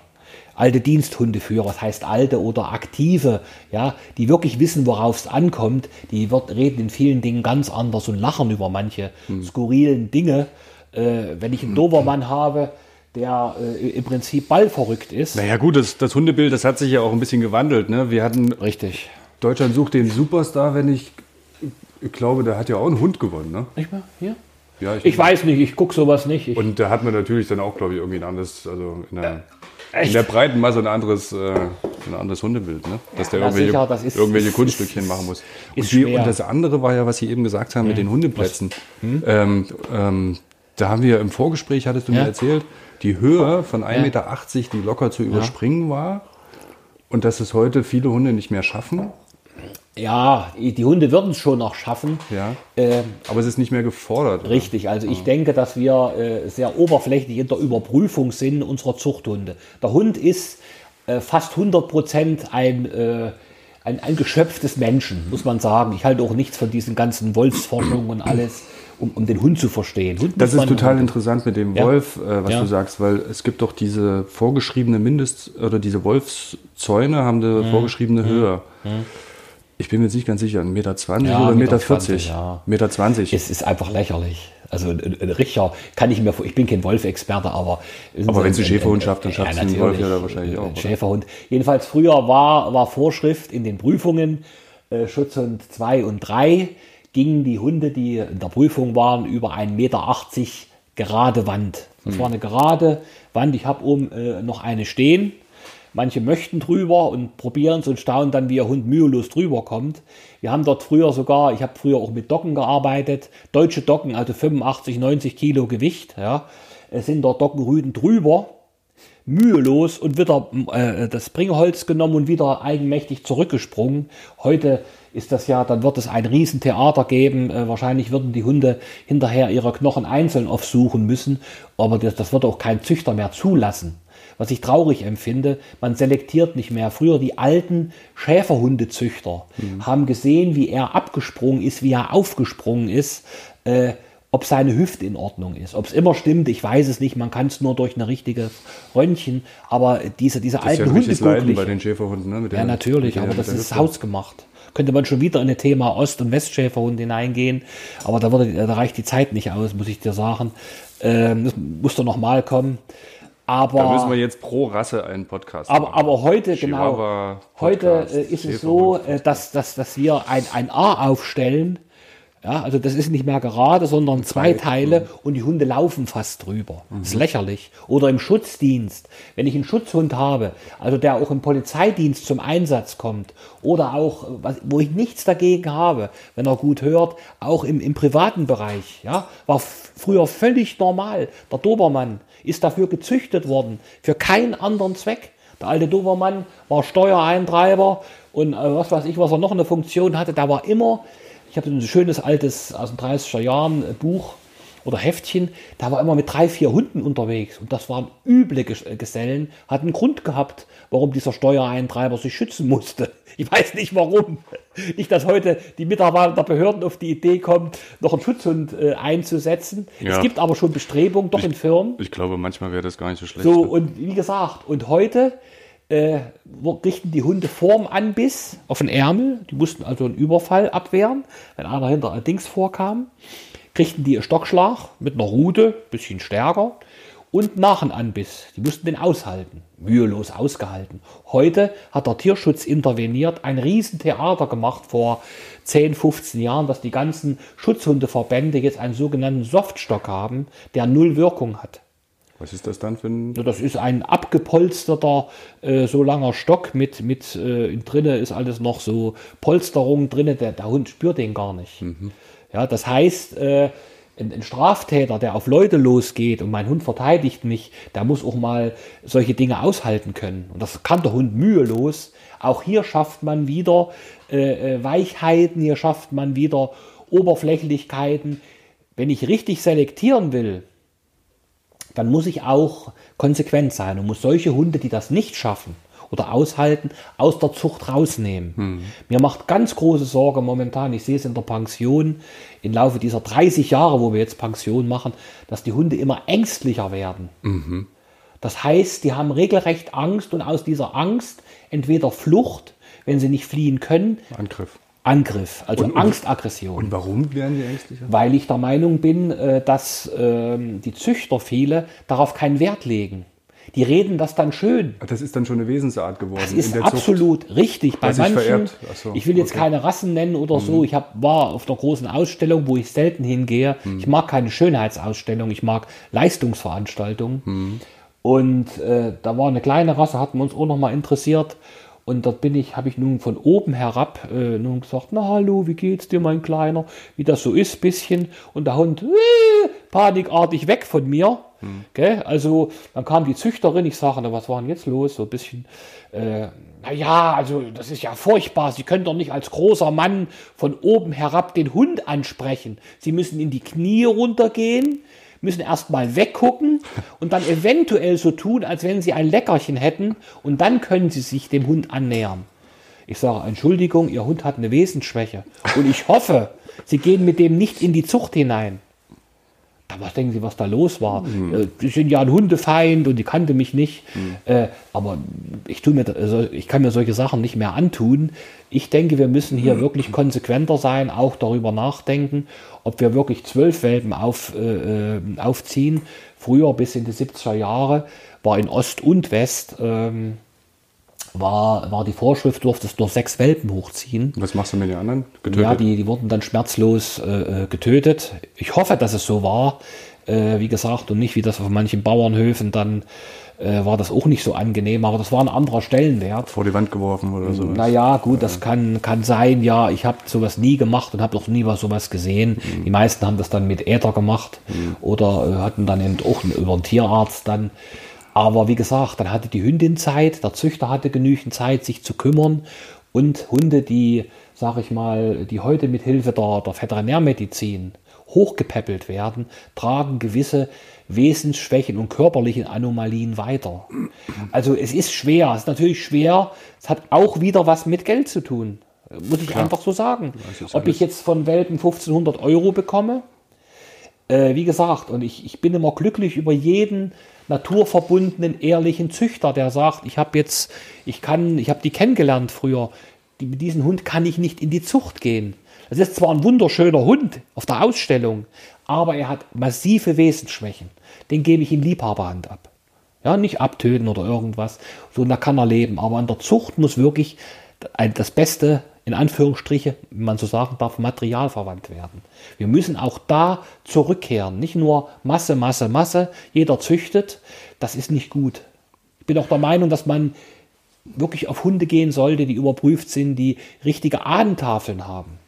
alte Diensthundeführer, was heißt alte oder aktive, ja, die wirklich wissen, worauf es ankommt, die wird, reden in vielen Dingen ganz anders und lachen über manche skurrilen Dinge. Äh, wenn ich einen Dobermann habe, der äh, im Prinzip ballverrückt ist. Naja gut, das, das Hundebild, das hat sich ja auch ein bisschen gewandelt. Ne? Wir hatten, Richtig. Deutschland sucht den Superstar, wenn ich, ich glaube, der hat ja auch einen Hund gewonnen. Ne? Nicht mehr? Hier? Ja, Ich weiß nicht, ich gucke sowas nicht. Ich, Und da hat man natürlich dann auch, glaube ich, irgendwie ein anderes, also in der, in echt? der breiten Masse ein anderes, äh, ein anderes Hundebild, ne? Dass der Ja, irgendwelche, sicher, das ist- irgendwelche ist- Kunststückchen ist- machen muss. Und, die, und das andere war ja, was Sie eben gesagt haben mit den Hundeplätzen. Hm? Ähm, ähm, da haben wir im Vorgespräch, hattest du Ja. mir erzählt, die Höhe von 1,80 Meter, die locker zu überspringen war. Und dass es heute viele Hunde nicht mehr schaffen. ja, die Hunde würden es schon noch schaffen. Ja. Ähm, Aber es ist nicht mehr gefordert. Richtig, also ich denke, dass wir äh, sehr oberflächlich in der Überprüfung sind unserer Zuchthunde. Der Hund ist äh, fast 100 Prozent ein, äh, ein, ein Geschöpf des Menschen, muss man sagen. Ich halte auch nichts von diesen ganzen Wolfsforschungen und alles. Um, um den Hund zu verstehen. Hund Das ist total interessant mit dem Ja. Wolf, äh, was Ja. du sagst, weil es gibt doch diese vorgeschriebene Mindest- oder diese Wolfszäune haben eine Mhm. vorgeschriebene Höhe. Ich bin mir jetzt nicht ganz sicher, 1,20 Meter Ja, oder 1,40 Meter? 1,20, ja. Meter 20. Es ist einfach lächerlich. Also ein, ein Richter kann ich mir vor, ich bin kein Wolf-Experte, aber. Aber wenn sie ein- Schäferhund ein- schafft, dann schafft sie einen natürlich. Wolf ja da wahrscheinlich auch, Ein oder? Schäferhund. Jedenfalls früher war, war Vorschrift in den Prüfungen, äh, Schutzhund 2 und 3, gingen die Hunde, die in der Prüfung waren, über 1,80 Meter gerade Wand. Das war eine gerade Wand. Ich habe oben äh, noch eine stehen. Manche möchten drüber und probieren es und staunen dann, wie ihr Hund mühelos drüber kommt. Wir haben dort früher sogar, ich habe früher auch mit Docken gearbeitet, deutsche Docken, also 85, 90 Kilo Gewicht. Ja. Es sind dort Dockenrüden drüber, mühelos und wieder äh, das Bringholz genommen und wieder eigenmächtig zurückgesprungen. Heute ist das ja, dann wird es ein Riesentheater geben. Äh, wahrscheinlich würden die Hunde hinterher ihre Knochen einzeln aufsuchen müssen, aber das, das wird auch kein Züchter mehr zulassen. Was ich traurig empfinde, man selektiert nicht mehr. Früher die alten Schäferhundezüchter haben gesehen, wie er abgesprungen ist, wie er aufgesprungen ist. Äh, ob seine Hüfte in Ordnung ist. Ob es immer stimmt, ich weiß es nicht. Man kann es nur durch ein richtiges Röntgen. Aber diese, diese das ist ja alten richtiges Leiden bei den Schäferhunden. Ne? Ja, natürlich, aber das ist hausgemacht. Könnte man schon wieder in das Thema Ost- und Westschäferhund hineingehen, aber da, würde, da reicht die Zeit nicht aus, muss ich dir sagen. Ähm, das muss doch nochmal kommen. Aber, Da müssen wir jetzt pro Rasse einen Podcast aber, machen. aber heute, Chihuahua, genau, heute äh, ist es so, äh, dass, dass, dass wir ein, ein A aufstellen. Ja, also das ist nicht mehr gerade, sondern zwei Teile und die Hunde laufen fast drüber. Das ist lächerlich. Oder im Schutzdienst, wenn ich einen Schutzhund habe, also der auch im Polizeidienst zum Einsatz kommt oder auch, äh, wo ich nichts dagegen habe, wenn er gut hört, auch im, im privaten Bereich, ja, war früher völlig normal. Der Dobermann ist dafür gezüchtet worden, für keinen anderen Zweck. Der alte Dobermann war Steuereintreiber und äh, was weiß ich, was er noch eine Funktion hatte. Da war immer, ich habe ein schönes altes aus den 30er Jahren äh, Buch oder Heftchen, da war immer mit drei, vier Hunden unterwegs und das waren üble äh, Gesellen, hat einen Grund gehabt, warum dieser Steuereintreiber sich schützen musste. <laughs> Ich weiß nicht warum. Nicht, dass heute die Mitarbeiter der Behörden auf die Idee kommen, noch einen Schutzhund äh, einzusetzen. Ja. Es gibt aber schon Bestrebungen, doch in Firmen. Ich glaube, manchmal wäre das gar nicht so schlecht. So, und wie gesagt, und heute äh, richten die Hunde vorm Anbiss auf den Ärmel. Die mussten also einen Überfall abwehren, wenn einer hinter allerdings vorkam. Kriegten die einen Stockschlag mit einer Rute, bisschen stärker. Und nach dem Anbiss. Die mussten den aushalten. Mühelos ausgehalten. Heute hat der Tierschutz interveniert, ein Riesentheater gemacht vor 10, 15 Jahren, dass die ganzen Schutzhundeverbände jetzt einen sogenannten Softstock haben, der null Wirkung hat. Was ist das dann für ein... Ja, Das ist ein abgepolsterter, äh, so langer Stock mit, mit äh, drinnen ist alles noch so Polsterung drinne. Der, der Hund spürt den gar nicht. Ja, das heißt, äh, ein, ein Straftäter, der auf Leute losgeht und mein Hund verteidigt mich, der muss auch mal solche Dinge aushalten können. Und das kann der Hund mühelos. Auch hier schafft man wieder äh, äh, Weichheiten, hier schafft man wieder Oberflächlichkeiten. Wenn ich richtig selektieren will, dann muss ich auch konsequent sein und muss solche Hunde, die das nicht schaffen oder aushalten, aus der Zucht rausnehmen. Mir macht ganz große Sorge momentan, ich sehe es in der Pension, im Laufe dieser 30 Jahre, wo wir jetzt Pension machen, dass die Hunde immer ängstlicher werden. Das heißt, die haben regelrecht Angst und aus dieser Angst entweder Flucht, wenn sie nicht fliehen können, Angriff. Angriff, also Und- Angstaggression Und warum werden die ängstlicher? weil ich der Meinung bin, äh, dass ähm, die Züchter viele darauf keinen Wert legen. Die reden das dann schön. Das ist dann schon eine Wesensart geworden. Das ist in der Zucht. absolut richtig. Bei manchen, so, ich will jetzt okay. Mhm. keine Rassen nennen oder so. Ich hab, war auf einer großen Ausstellung, wo ich selten hingehe. Mhm. Ich mag keine Schönheitsausstellung, ich mag Leistungsveranstaltungen. Mhm. Und äh, da war eine kleine Rasse, hatten wir uns auch noch mal interessiert. Und dort bin ich, habe ich nun von oben herab äh, nun gesagt, na hallo, wie geht's dir, mein Kleiner? Wie das so ist, bisschen. Und der Hund äh, panikartig weg von mir. Gell? Also dann kam die Züchterin, ich sage, na, was war denn jetzt los? So ein bisschen, äh, naja, also das ist ja furchtbar. Sie können doch nicht als großer Mann von oben herab den Hund ansprechen. Sie müssen in die Knie runtergehen, müssen erstmal weggucken und dann eventuell so tun, als wenn sie ein Leckerchen hätten und dann können sie sich dem Hund annähern. Ich sage, Entschuldigung, Ihr Hund hat eine Wesensschwäche und ich hoffe, Sie gehen mit dem nicht in die Zucht hinein. Was denken Sie, was da los war? Äh, Die sind ja ein Hundefeind und die kannte mich nicht. Äh, aber ich, tu mir, also ich kann mir solche Sachen nicht mehr antun. Ich denke, wir müssen hier wirklich konsequenter sein, auch darüber nachdenken, ob wir wirklich zwölf Welpen auf, äh, äh, aufziehen. Früher bis in die 70er Jahre war in Ost und West ähm, war, war die Vorschrift, durftest nur sechs Welpen hochziehen. Was machst du mit den anderen? Getötet? Ja, die, die wurden dann schmerzlos äh, äh, getötet. Ich hoffe, dass es so war, äh, wie gesagt, und nicht wie das auf manchen Bauernhöfen, dann äh, war das auch nicht so angenehm, aber das war ein anderer Stellenwert. Vor die Wand geworfen oder so. Naja, gut, das kann, kann sein, ja, ich habe sowas nie gemacht und habe auch nie was sowas gesehen. Die meisten haben das dann mit Äther gemacht oder äh, hatten dann eben auch über einen Tierarzt dann. Aber wie gesagt, dann hatte die Hündin Zeit, der Züchter hatte genügend Zeit, sich zu kümmern. Und Hunde, die, sag ich mal, die heute mit Hilfe der, der Veterinärmedizin hochgepäppelt werden, tragen gewisse Wesensschwächen und körperlichen Anomalien weiter. Also es ist schwer, es ist natürlich schwer, es hat auch wieder was mit Geld zu tun, muss ich einfach so sagen. Ob ich jetzt von Welpen 1500 Euro bekomme, äh, wie gesagt, und ich, ich bin immer glücklich über jeden naturverbundenen, ehrlichen Züchter, der sagt, ich habe jetzt, ich kann, ich habe die kennengelernt früher, die, mit diesem Hund kann ich nicht in die Zucht gehen. Das ist zwar ein wunderschöner Hund auf der Ausstellung, aber er hat massive Wesensschwächen. Den gebe ich in Liebhaberhand ab. Ja, nicht abtöten oder irgendwas. So, da kann er leben. Aber an der Zucht muss wirklich das Beste, in Anführungsstriche, wenn man so sagen darf, Material verwandt werden. Wir müssen auch da zurückkehren. Nicht nur Masse, Masse, Masse. Jeder züchtet. Das ist nicht gut. Ich bin auch der Meinung, dass man wirklich auf Hunde gehen sollte, die überprüft sind, die richtige Ahnentafeln haben.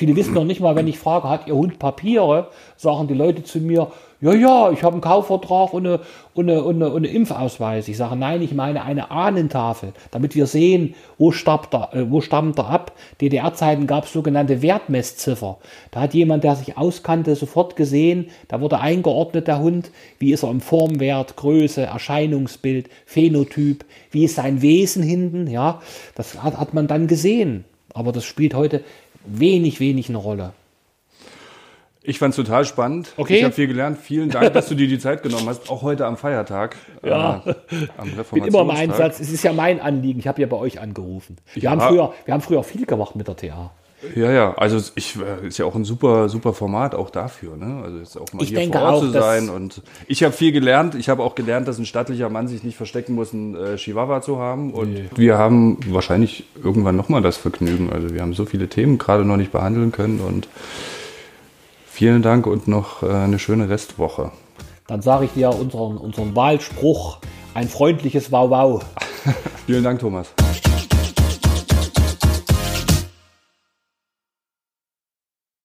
Viele wissen noch nicht mal, wenn ich frage, hat Ihr Hund Papiere, sagen die Leute zu mir, ja, ja, ich habe einen Kaufvertrag und eine, und, eine, eine, eine Impfausweis. Ich sage, nein, ich meine eine Ahnentafel, damit wir sehen, wo stammt er, äh, wo stammt er ab. DDR-Zeiten gab es sogenannte Wertmessziffer. Da hat jemand, der sich auskannte, sofort gesehen, da wurde eingeordnet, der Hund, wie ist er im Formwert, Größe, Erscheinungsbild, Phänotyp, wie ist sein Wesen hinten, ja, das hat, hat man dann gesehen. Aber das spielt heute wenig, wenig eine Rolle. Ich fand es total spannend. Okay. Ich habe viel gelernt. Vielen Dank, dass du dir die <laughs> Zeit genommen hast, auch heute am Feiertag. Ja. Äh, am Ich <laughs> bin immer im Reformationstag. Einsatz. Es ist ja mein Anliegen. Ich habe ja bei euch angerufen. Wir, Ja. haben früher, wir haben früher viel gemacht mit der TA. Ja, ja, also ich äh, ist ja auch ein super, super Format auch dafür, ne? Also ist auch mal Ich hier denke vor Ort auch, zu sein und ich habe viel gelernt. Ich habe auch gelernt, dass ein stattlicher Mann sich nicht verstecken muss, einen äh, Chihuahua zu haben und wir haben wahrscheinlich irgendwann noch mal das Vergnügen. Also wir haben so viele Themen gerade noch nicht behandeln können und vielen Dank und noch äh, eine schöne Restwoche. Dann sage ich dir unseren, unseren Wahlspruch, ein freundliches Wow-Wow. <laughs> Vielen Dank, Thomas.